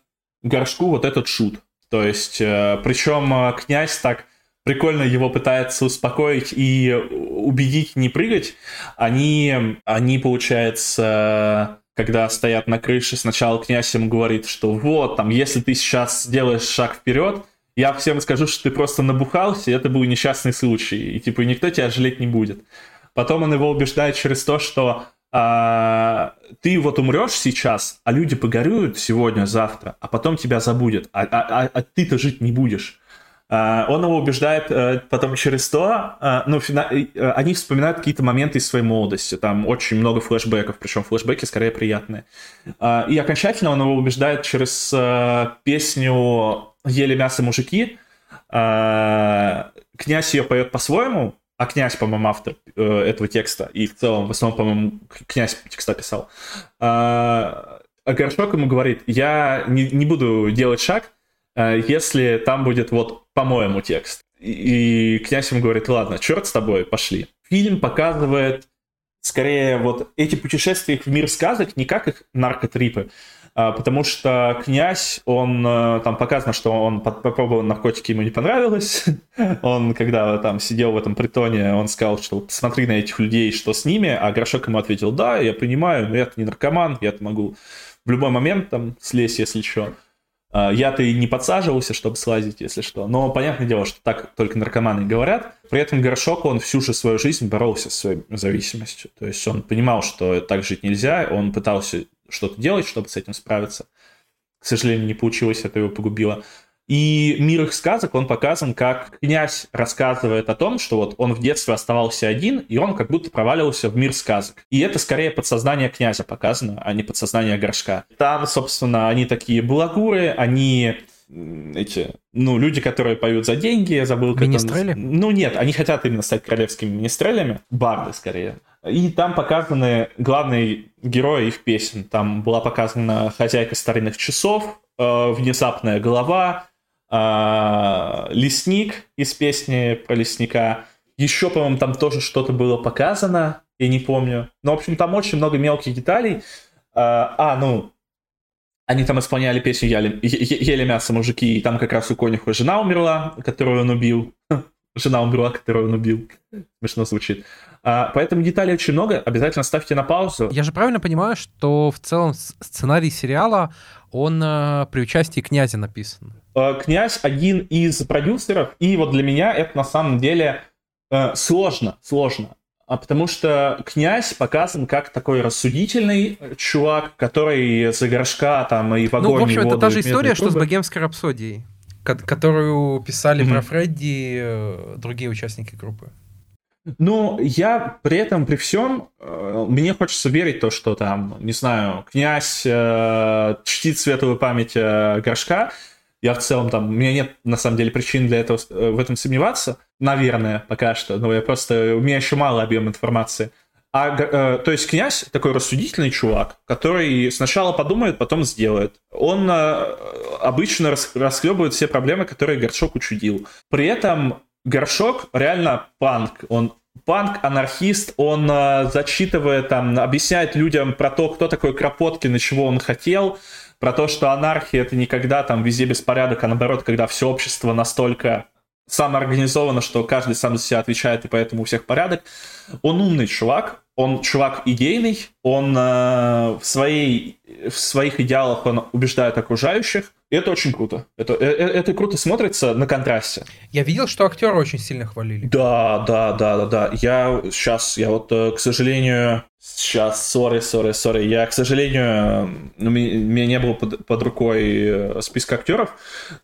горшку вот этот шут. То есть, э, причем э, князь так прикольно его пытается успокоить и убедить не прыгать. Они, они получается, когда стоят на крыше, сначала князь ему говорит, что вот, там, если ты сейчас сделаешь шаг вперед, я всем скажу, что ты просто набухался, и это был несчастный случай, и типа никто тебя жалеть не будет. Потом он его убеждает через то, что а, ты вот умрешь сейчас, а люди погорюют сегодня, завтра, а потом тебя забудет, а, а, а, а ты-то жить не будешь. А, он его убеждает а, потом через то, а, ну, фина... а, они вспоминают какие-то моменты из своей молодости, там очень много флешбеков, причем флешбеки скорее приятные. А, и окончательно он его убеждает через а, песню ели мясо мужики. А, князь ее поет по-своему, а князь, по-моему, автор э, этого текста, и в целом, в основном, по-моему, князь текста писал. А, а Горшок ему говорит, я не, не буду делать шаг, э, если там будет вот по-моему текст. И, и князь ему говорит, ладно, черт с тобой, пошли. Фильм показывает скорее вот эти путешествия в мир сказок не как их наркотрипы, потому что князь, он, э, там показано, что он попробовал наркотики, ему не понравилось. он, когда там сидел в этом притоне, он сказал, что посмотри на этих людей, что с ними, а Горшок ему ответил, да, я понимаю, но я не наркоман, я могу в любой момент там слезть, если что. А, я-то и не подсаживался, чтобы слазить, если что. Но понятное дело, что так только наркоманы говорят. При этом Горшок, он всю же свою жизнь боролся с своей зависимостью. То есть он понимал, что так жить нельзя, он пытался что-то делать, чтобы с этим справиться. К сожалению, не получилось, это его погубило. И мир их сказок, он показан, как князь рассказывает о том, что вот он в детстве оставался один, и он как будто проваливался в мир сказок. И это скорее подсознание князя показано, а не подсознание горшка. Там, собственно, они такие благуры, они эти, ну, люди, которые поют за деньги, я забыл, как Министрели? Он... Ну, нет, они хотят именно стать королевскими министрелями, барды, скорее. И там показаны главные герои их песен. Там была показана хозяйка старинных часов, э, внезапная голова, э, лесник из песни про лесника. Еще, по-моему, там тоже что-то было показано, я не помню. Но, в общем, там очень много мелких деталей. Э, а, ну, они там исполняли песню «Ели, ели мясо мужики», и там как раз у конюха жена умерла, которую он убил. Жена умерла, которую он убил. Смешно звучит. А, поэтому деталей очень много. Обязательно ставьте на паузу. Я же правильно понимаю, что в целом сценарий сериала, он э, при участии князя написан? Э, князь один из продюсеров, и вот для меня это на самом деле э, сложно, сложно. А потому что князь показан как такой рассудительный чувак, который за горшка там и в огонь Ну, в общем, это та же история, что с богемской рапсодией, которую писали mm-hmm. про Фредди э, другие участники группы. Ну, я при этом, при всем, э, мне хочется верить то, что там, не знаю, князь э, чтит светлую память э, горшка, я в целом там, у меня нет на самом деле причин для этого э, в этом сомневаться, наверное, пока что, но я просто, у меня еще мало объем информации. А, э, то есть князь такой рассудительный чувак, который сначала подумает, потом сделает. Он э, обычно рас, расхлебывает все проблемы, которые Горшок учудил. При этом Горшок реально панк. Он панк-анархист, он э, зачитывает, там, объясняет людям про то, кто такой Кропоткин и чего он хотел, про то, что анархия это никогда там везде беспорядок, а наоборот, когда все общество настолько самоорганизовано, что каждый сам за себя отвечает, и поэтому у всех порядок. Он умный чувак, он чувак идейный, он э, в, своей, в своих идеалах он убеждает окружающих, и это очень круто. Это, это, э, это круто смотрится на контрасте. Я видел, что актеры очень сильно хвалили. Да, да, да, да, да. Я сейчас, я вот, э, к сожалению, сейчас, сори, сори, сори, я, к сожалению, у меня не было под, под рукой э, списка актеров,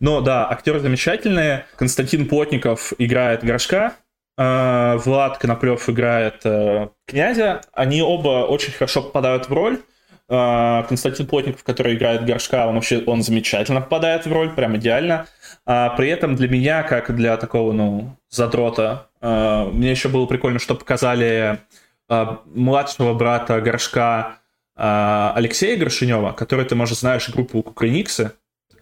но да, актеры замечательные. Константин Плотников играет Горшка, Э, Влад Коноплев играет э, князя. Они оба очень хорошо попадают в роль. Э, Константин Плотников, который играет Горшка, он вообще он замечательно попадает в роль, прям идеально. А при этом для меня, как для такого, ну, задрота, мне еще было прикольно, что показали младшего брата Горшка Алексея Горшинева, который ты, может, знаешь, группу Кукрыниксы.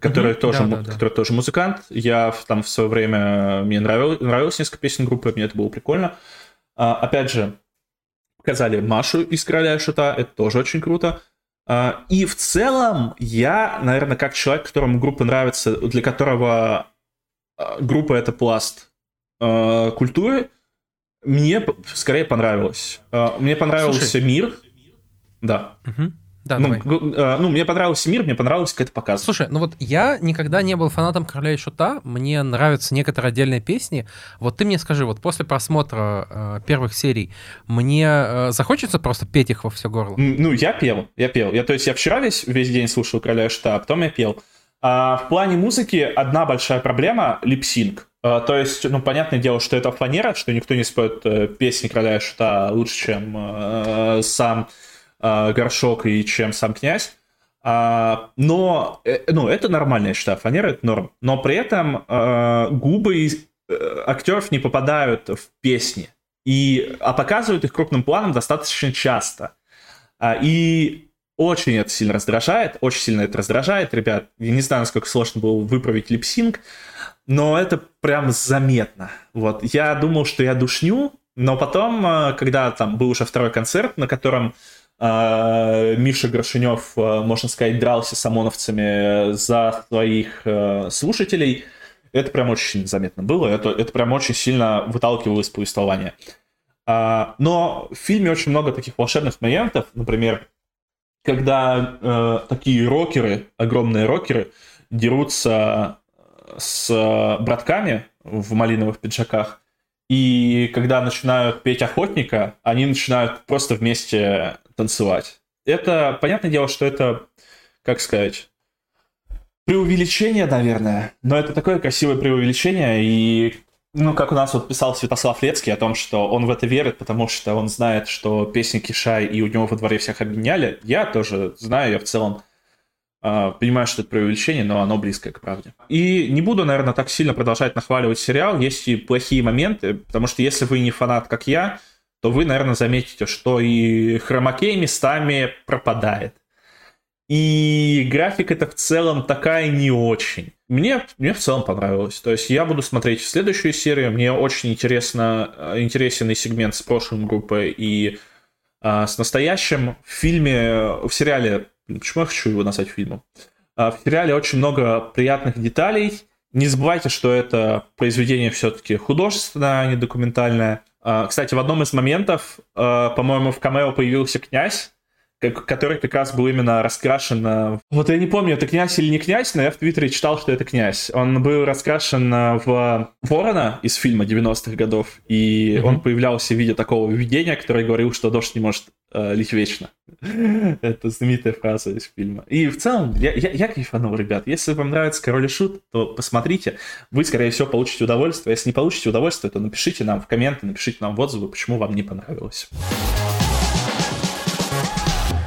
который, mm-hmm. тоже, да, да, который да. тоже музыкант. Я там в свое время, мне нравилось, нравилось несколько песен группы, мне это было прикольно. А, опять же, показали Машу из «Короля и Шута», это тоже очень круто. А, и в целом я, наверное, как человек, которому группа нравится, для которого а, группа — это пласт а, культуры, мне скорее понравилось. Мне понравился Слушай. мир. Да. Угу. Да, ну, давай. ну, мне понравился мир, мне понравилось, как это показывает. Слушай, ну вот я никогда не был фанатом Короля и Шута, мне нравятся некоторые отдельные песни. Вот ты мне скажи, вот после просмотра э, первых серий, мне э, захочется просто петь их во все горло? Ну, я пел, я пел. Я, то есть я вчера весь, весь день слушал Короля и Шута, а потом я пел. А в плане музыки одна большая проблема — липсинг. А, то есть, ну, понятное дело, что это фанера, что никто не споет э, песни Короля и Шута лучше, чем э, сам э, горшок и чем сам князь. А, но, э, ну, это нормально, я считаю, фанера это норм. Но при этом э, губы э, актеров не попадают в песни. И, а показывают их крупным планом достаточно часто. А, и очень это сильно раздражает, очень сильно это раздражает, ребят. Я не знаю, насколько сложно было выправить липсинг, но это прям заметно. Вот, я думал, что я душню, но потом, э, когда там был уже второй концерт, на котором Миша Грошинев, а, можно сказать, дрался с ОМОНовцами за своих а, слушателей. Это прям очень заметно было. Это, это прям очень сильно выталкивало из повествования. Но в фильме очень много таких волшебных моментов. Например, когда э, такие рокеры, огромные рокеры, дерутся с братками в малиновых пиджаках, и когда начинают петь охотника, они начинают просто вместе танцевать. Это, понятное дело, что это, как сказать, преувеличение, наверное, но это такое красивое преувеличение, и, ну, как у нас вот писал Святослав Лецкий о том, что он в это верит, потому что он знает, что песни Кишай и у него во дворе всех обменяли. Я тоже знаю, я в целом э, понимаю, что это преувеличение, но оно близкое к правде. И не буду, наверное, так сильно продолжать нахваливать сериал, есть и плохие моменты, потому что если вы не фанат, как я, то вы, наверное, заметите, что и хромакей местами пропадает. И графика это в целом такая не очень. Мне, мне в целом понравилось. То есть я буду смотреть следующую серию. Мне очень интересно, э, интересен и сегмент с прошлым группой и а, с настоящим. В фильме, в сериале, почему я хочу его назвать фильмом? А, в сериале очень много приятных деталей. Не забывайте, что это произведение все-таки художественное, а не документальное. А, кстати, в одном из моментов, а, по-моему, в камео появился князь, который как раз был именно раскрашен... Вот я не помню, это князь или не князь, но я в Твиттере читал, что это князь. Он был раскрашен в Ворона из фильма 90-х годов, и mm-hmm. он появлялся в виде такого видения, которое говорил, что дождь не может лить вечно. это знаменитая фраза из фильма. И в целом, я, я, я кайфанул, ребят. Если вам нравится Король и Шут, то посмотрите. Вы, скорее всего, получите удовольствие. Если не получите удовольствие, то напишите нам в комменты, напишите нам в отзывы, почему вам не понравилось.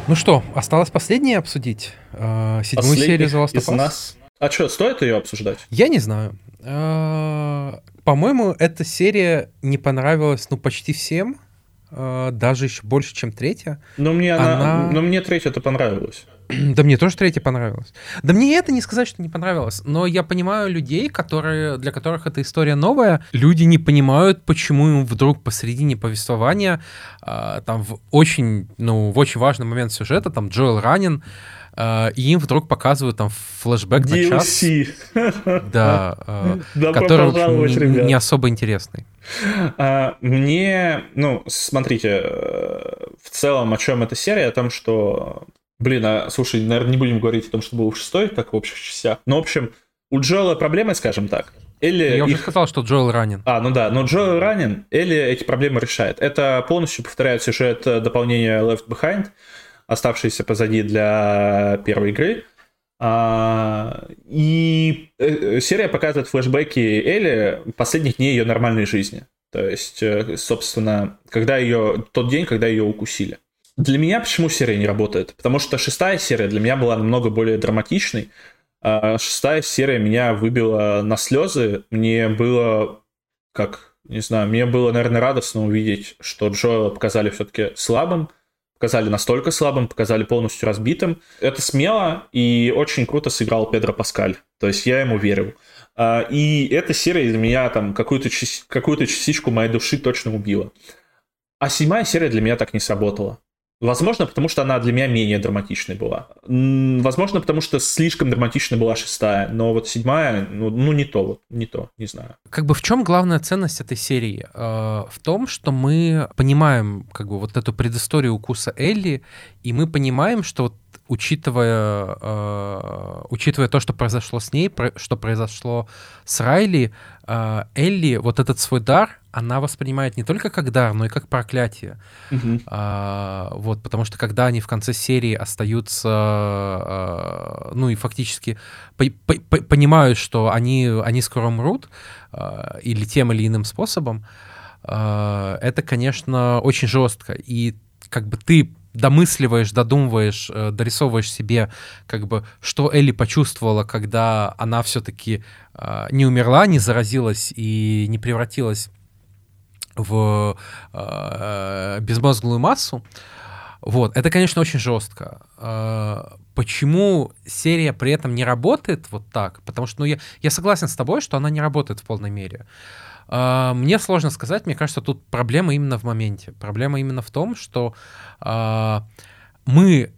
Ну что, осталось последнее обсудить. Э, седьмую серию The Last of Us. Нас. А что, стоит ее обсуждать? Я не знаю. Э, по-моему, эта серия не понравилась, ну, почти всем. Э, даже еще больше, чем третья. Но мне, она... Она... Но мне третья-то понравилась. Да мне тоже третья понравилась. Да мне это не сказать, что не понравилось, но я понимаю людей, которые, для которых эта история новая. Люди не понимают, почему им вдруг посредине повествования, э, там в очень, ну, в очень важный момент сюжета, там Джоэл ранен, э, и им вдруг показывают там флешбэк DLC. на час. Да, э, который общем, не, не особо интересный. А, мне, ну, смотрите, э, в целом о чем эта серия, о том, что Блин, а слушай, наверное, не будем говорить о том, что было в шестой, как в общих частях. Но, в общем, у Джоэла проблемы, скажем так. Элли Я их... уже сказал, что Джоэл ранен. А, ну да, но Джоэл ранен, Элли эти проблемы решает. Это полностью повторяет сюжет дополнения Left Behind, оставшийся позади для первой игры. А, и э, серия показывает флешбеки Элли последних дней ее нормальной жизни. То есть, э, собственно, когда ее, тот день, когда ее укусили. Для меня почему серия не работает? Потому что шестая серия для меня была намного более драматичной. А шестая серия меня выбила на слезы. Мне было, как, не знаю, мне было, наверное, радостно увидеть, что Джоэла показали все-таки слабым, показали настолько слабым, показали полностью разбитым. Это смело и очень круто сыграл Педро Паскаль. То есть я ему верил. А, и эта серия из меня там какую-то какую частичку моей души точно убила. А седьмая серия для меня так не сработала. Возможно, потому что она для меня менее драматичной была. Возможно, потому что слишком драматичной была шестая. Но вот седьмая, ну, ну не то, вот, не то, не знаю. Как бы в чем главная ценность этой серии? Э, в том, что мы понимаем как бы вот эту предысторию укуса Элли, и мы понимаем, что вот учитывая, э, учитывая то, что произошло с ней, про, что произошло с Райли, э, Элли вот этот свой дар, она воспринимает не только как дар, но и как проклятие. Mm-hmm. А, вот, потому что когда они в конце серии остаются, а, ну и фактически по- по- понимают, что они, они скоро умрут, а, или тем или иным способом, а, это, конечно, очень жестко. И как бы ты домысливаешь, додумываешь, э, дорисовываешь себе, как бы, что Элли почувствовала, когда она все-таки э, не умерла, не заразилась и не превратилась в э, безмозглую массу. Вот, это, конечно, очень жестко. Э, почему серия при этом не работает вот так? Потому что, ну, я, я согласен с тобой, что она не работает в полной мере. Uh, мне сложно сказать, мне кажется, тут проблема именно в моменте. Проблема именно в том, что uh, мы,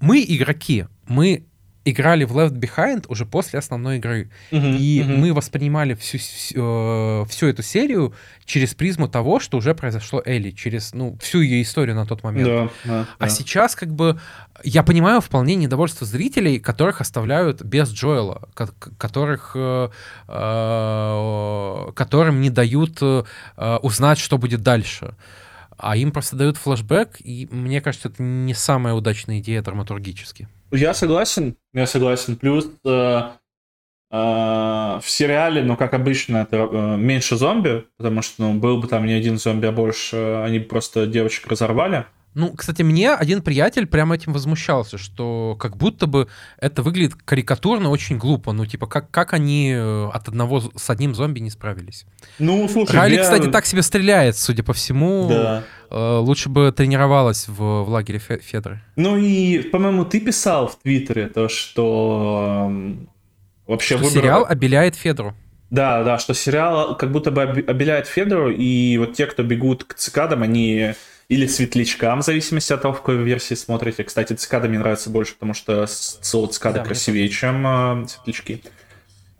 мы игроки, мы играли в Left Behind уже после основной игры. Uh-huh, и uh-huh. мы воспринимали всю, всю, всю эту серию через призму того, что уже произошло Элли, через ну, всю ее историю на тот момент. Да, да, а да. сейчас как бы я понимаю вполне недовольство зрителей, которых оставляют без Джоэла, которых, э, э, которым не дают э, узнать, что будет дальше а им просто дают флешбэк, и мне кажется, это не самая удачная идея драматургически. Я согласен, я согласен. Плюс э, э, в сериале, ну, как обычно, это э, меньше зомби, потому что, ну, был бы там не один зомби, а больше, они просто девочек разорвали. Ну, кстати, мне один приятель прямо этим возмущался, что как будто бы это выглядит карикатурно, очень глупо. Ну, типа, как, как они э, от одного с одним зомби не справились. Ну, слушай, Райли, я... кстати, так себе стреляет, судя по всему. Да. Э, лучше бы тренировалась в, в лагере Федры. Ну и, по-моему, ты писал в Твиттере то, что вообще что выбор... сериал обеляет Федру. Да, да, что сериал как будто бы обеляет Федру, и вот те, кто бегут к цикадам, они или светлячкам, в зависимости от того, в какой версии смотрите. Кстати, цикады мне нравятся больше, потому что цело цикады да, красивее, чем э, светлячки.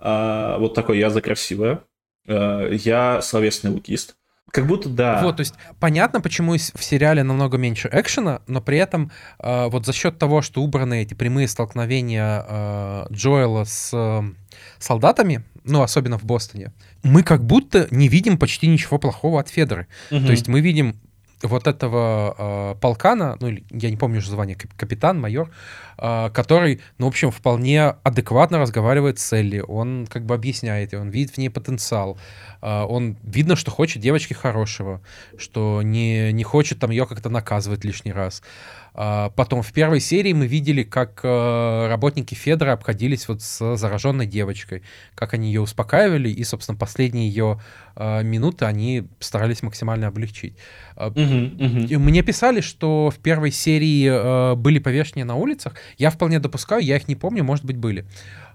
А, вот такой я за красивое. А, я словесный лукист. Как будто да. Вот, то есть понятно, почему в сериале намного меньше экшена, но при этом э, вот за счет того, что убраны эти прямые столкновения э, Джоэла с э, солдатами, ну, особенно в Бостоне, мы как будто не видим почти ничего плохого от Федоры. Угу. То есть мы видим вот этого э, полкана, ну, я не помню уже звание, капитан, майор, э, который, ну, в общем, вполне адекватно разговаривает с Элли, он как бы объясняет, и он видит в ней потенциал, э, он видно, что хочет девочки хорошего, что не, не хочет там ее как-то наказывать лишний раз. Потом в первой серии мы видели, как э, работники Федора обходились вот с зараженной девочкой, как они ее успокаивали, и, собственно, последние ее э, минуты они старались максимально облегчить. Uh-huh, uh-huh. Мне писали, что в первой серии э, были повешения на улицах. Я вполне допускаю, я их не помню, может быть, были.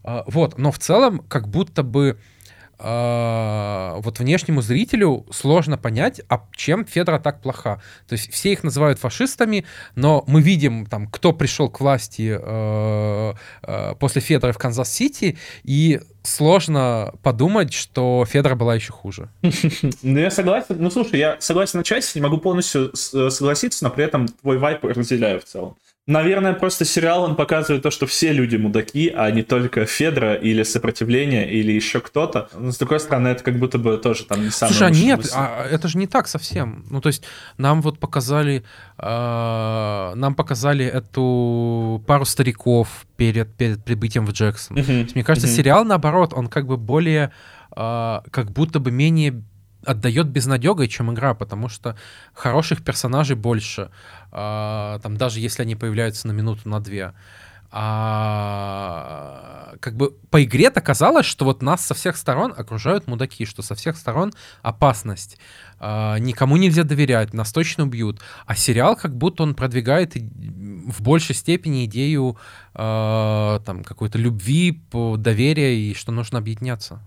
Вот, но в целом, как будто бы а, вот внешнему зрителю сложно понять, а чем Федра так плоха. То есть все их называют фашистами, но мы видим, там, кто пришел к власти э, э, после Федры в Канзас-Сити, и сложно подумать, что Федра была еще хуже. Ну, я согласен. Ну, слушай, я согласен на части, не могу полностью согласиться, но при этом твой вайб разделяю в целом. Наверное, просто сериал он показывает то, что все люди мудаки, а не только Федра или сопротивление или еще кто-то. Но, с другой стороны, это как будто бы тоже там не самое Слушай, а нет, а это же не так совсем. Ну, то есть нам вот показали, э, нам показали эту пару стариков перед, перед прибытием в Джексон. Uh-huh. Мне кажется, uh-huh. сериал, наоборот, он как бы более, э, как будто бы менее отдает безнадегой, чем игра, потому что хороших персонажей больше, а, там даже если они появляются на минуту, на две. А как бы по игре-то казалось, что вот нас со всех сторон окружают мудаки, что со всех сторон опасность. А, никому нельзя доверять, нас точно убьют. А сериал как будто он продвигает в большей степени идею а, там какой-то любви, доверия и что нужно объединяться.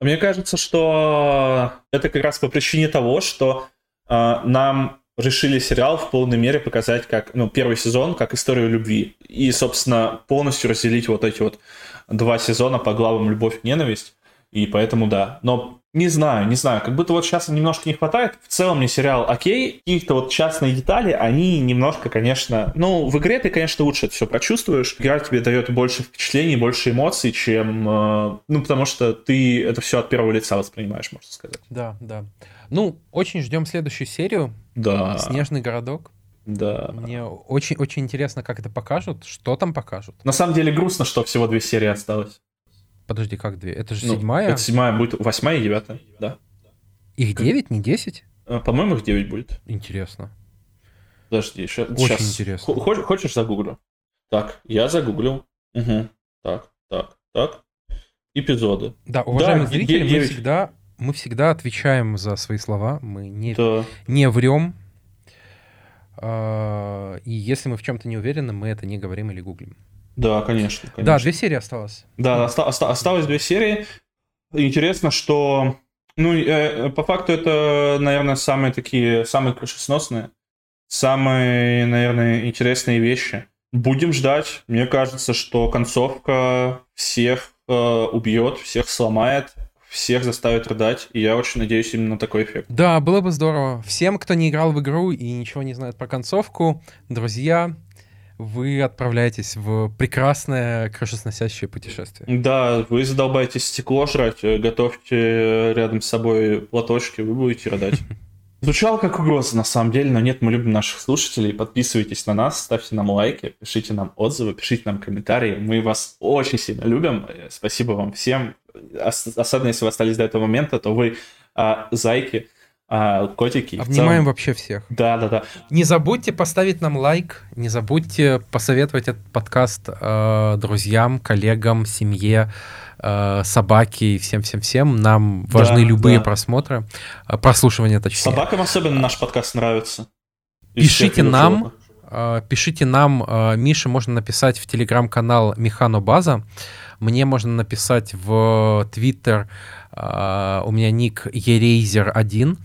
Мне кажется, что это как раз по причине того, что э, нам решили сериал в полной мере показать как, ну, первый сезон, как историю любви. И, собственно, полностью разделить вот эти вот два сезона по главам «Любовь» и «Ненависть». И поэтому да. Но не знаю, не знаю. Как будто вот сейчас немножко не хватает. В целом мне сериал окей. Каких-то вот частные детали, они немножко, конечно... Ну, в игре ты, конечно, лучше это все прочувствуешь. Игра тебе дает больше впечатлений, больше эмоций, чем... Э, ну, потому что ты это все от первого лица воспринимаешь, можно сказать. Да, да. Ну, очень ждем следующую серию. Да. Снежный городок. Да. Мне очень, очень интересно, как это покажут, что там покажут. На самом деле грустно, что всего две серии осталось. Подожди, как две? Это же ну, седьмая? Это седьмая будет, восьмая и девятая, да. Их девять, не десять? А, по-моему, их девять будет. Интересно. Подожди, еще, Очень сейчас. интересно. Хочешь, хочешь загуглю? Так, я загуглил. Угу. Так, так, так. Эпизоды. Да, уважаемые да, зрители, 9... мы всегда, мы всегда отвечаем за свои слова, мы не, да. не врем. А, и если мы в чем-то не уверены, мы это не говорим или гуглим. Да, конечно, конечно. Да, две серии осталось. Да, оста- оста- осталось две серии. Интересно, что... Ну, э, по факту это, наверное, самые такие, самые крышесносные, самые, наверное, интересные вещи. Будем ждать. Мне кажется, что концовка всех э, убьет, всех сломает, всех заставит рыдать, и я очень надеюсь именно на такой эффект. Да, было бы здорово. Всем, кто не играл в игру и ничего не знает про концовку, друзья, вы отправляетесь в прекрасное крышесносящее путешествие. Да, вы задолбаетесь стекло жрать, э, готовьте рядом с собой платочки, вы будете рыдать. Звучало как угроза, на самом деле, но нет, мы любим наших слушателей. Подписывайтесь на нас, ставьте нам лайки, пишите нам отзывы, пишите нам комментарии. Мы вас очень сильно любим. Спасибо вам всем. Особенно, если вы остались до этого момента, то вы а, зайки а, котики. Обнимаем вообще всех. Да, да, да. Не забудьте поставить нам лайк, не забудьте посоветовать этот подкаст э, друзьям, коллегам, семье, э, собаке и всем-всем-всем. Нам важны да, любые да. просмотры, э, прослушивания точнее. Собакам особенно наш подкаст нравится. Пишите нам, э, пишите нам, э, Мише можно написать в телеграм-канал Механо База, мне можно написать в Твиттер Uh, у меня ник Ерейзер1.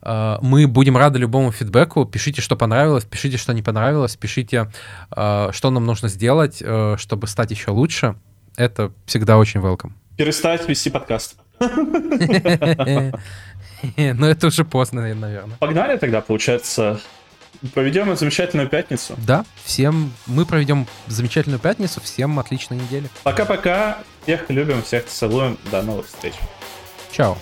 Uh, мы будем рады любому фидбэку. Пишите, что понравилось, пишите, что не понравилось, пишите, uh, что нам нужно сделать, э, чтобы стать еще лучше. Это всегда очень welcome. Перестать вести подкаст. Но это уже поздно, наверное. Погнали тогда, получается. Проведем замечательную пятницу. Да, всем мы проведем замечательную пятницу. Всем отличной недели. Пока-пока. Всех любим, всех целуем. До новых встреч. Ciao.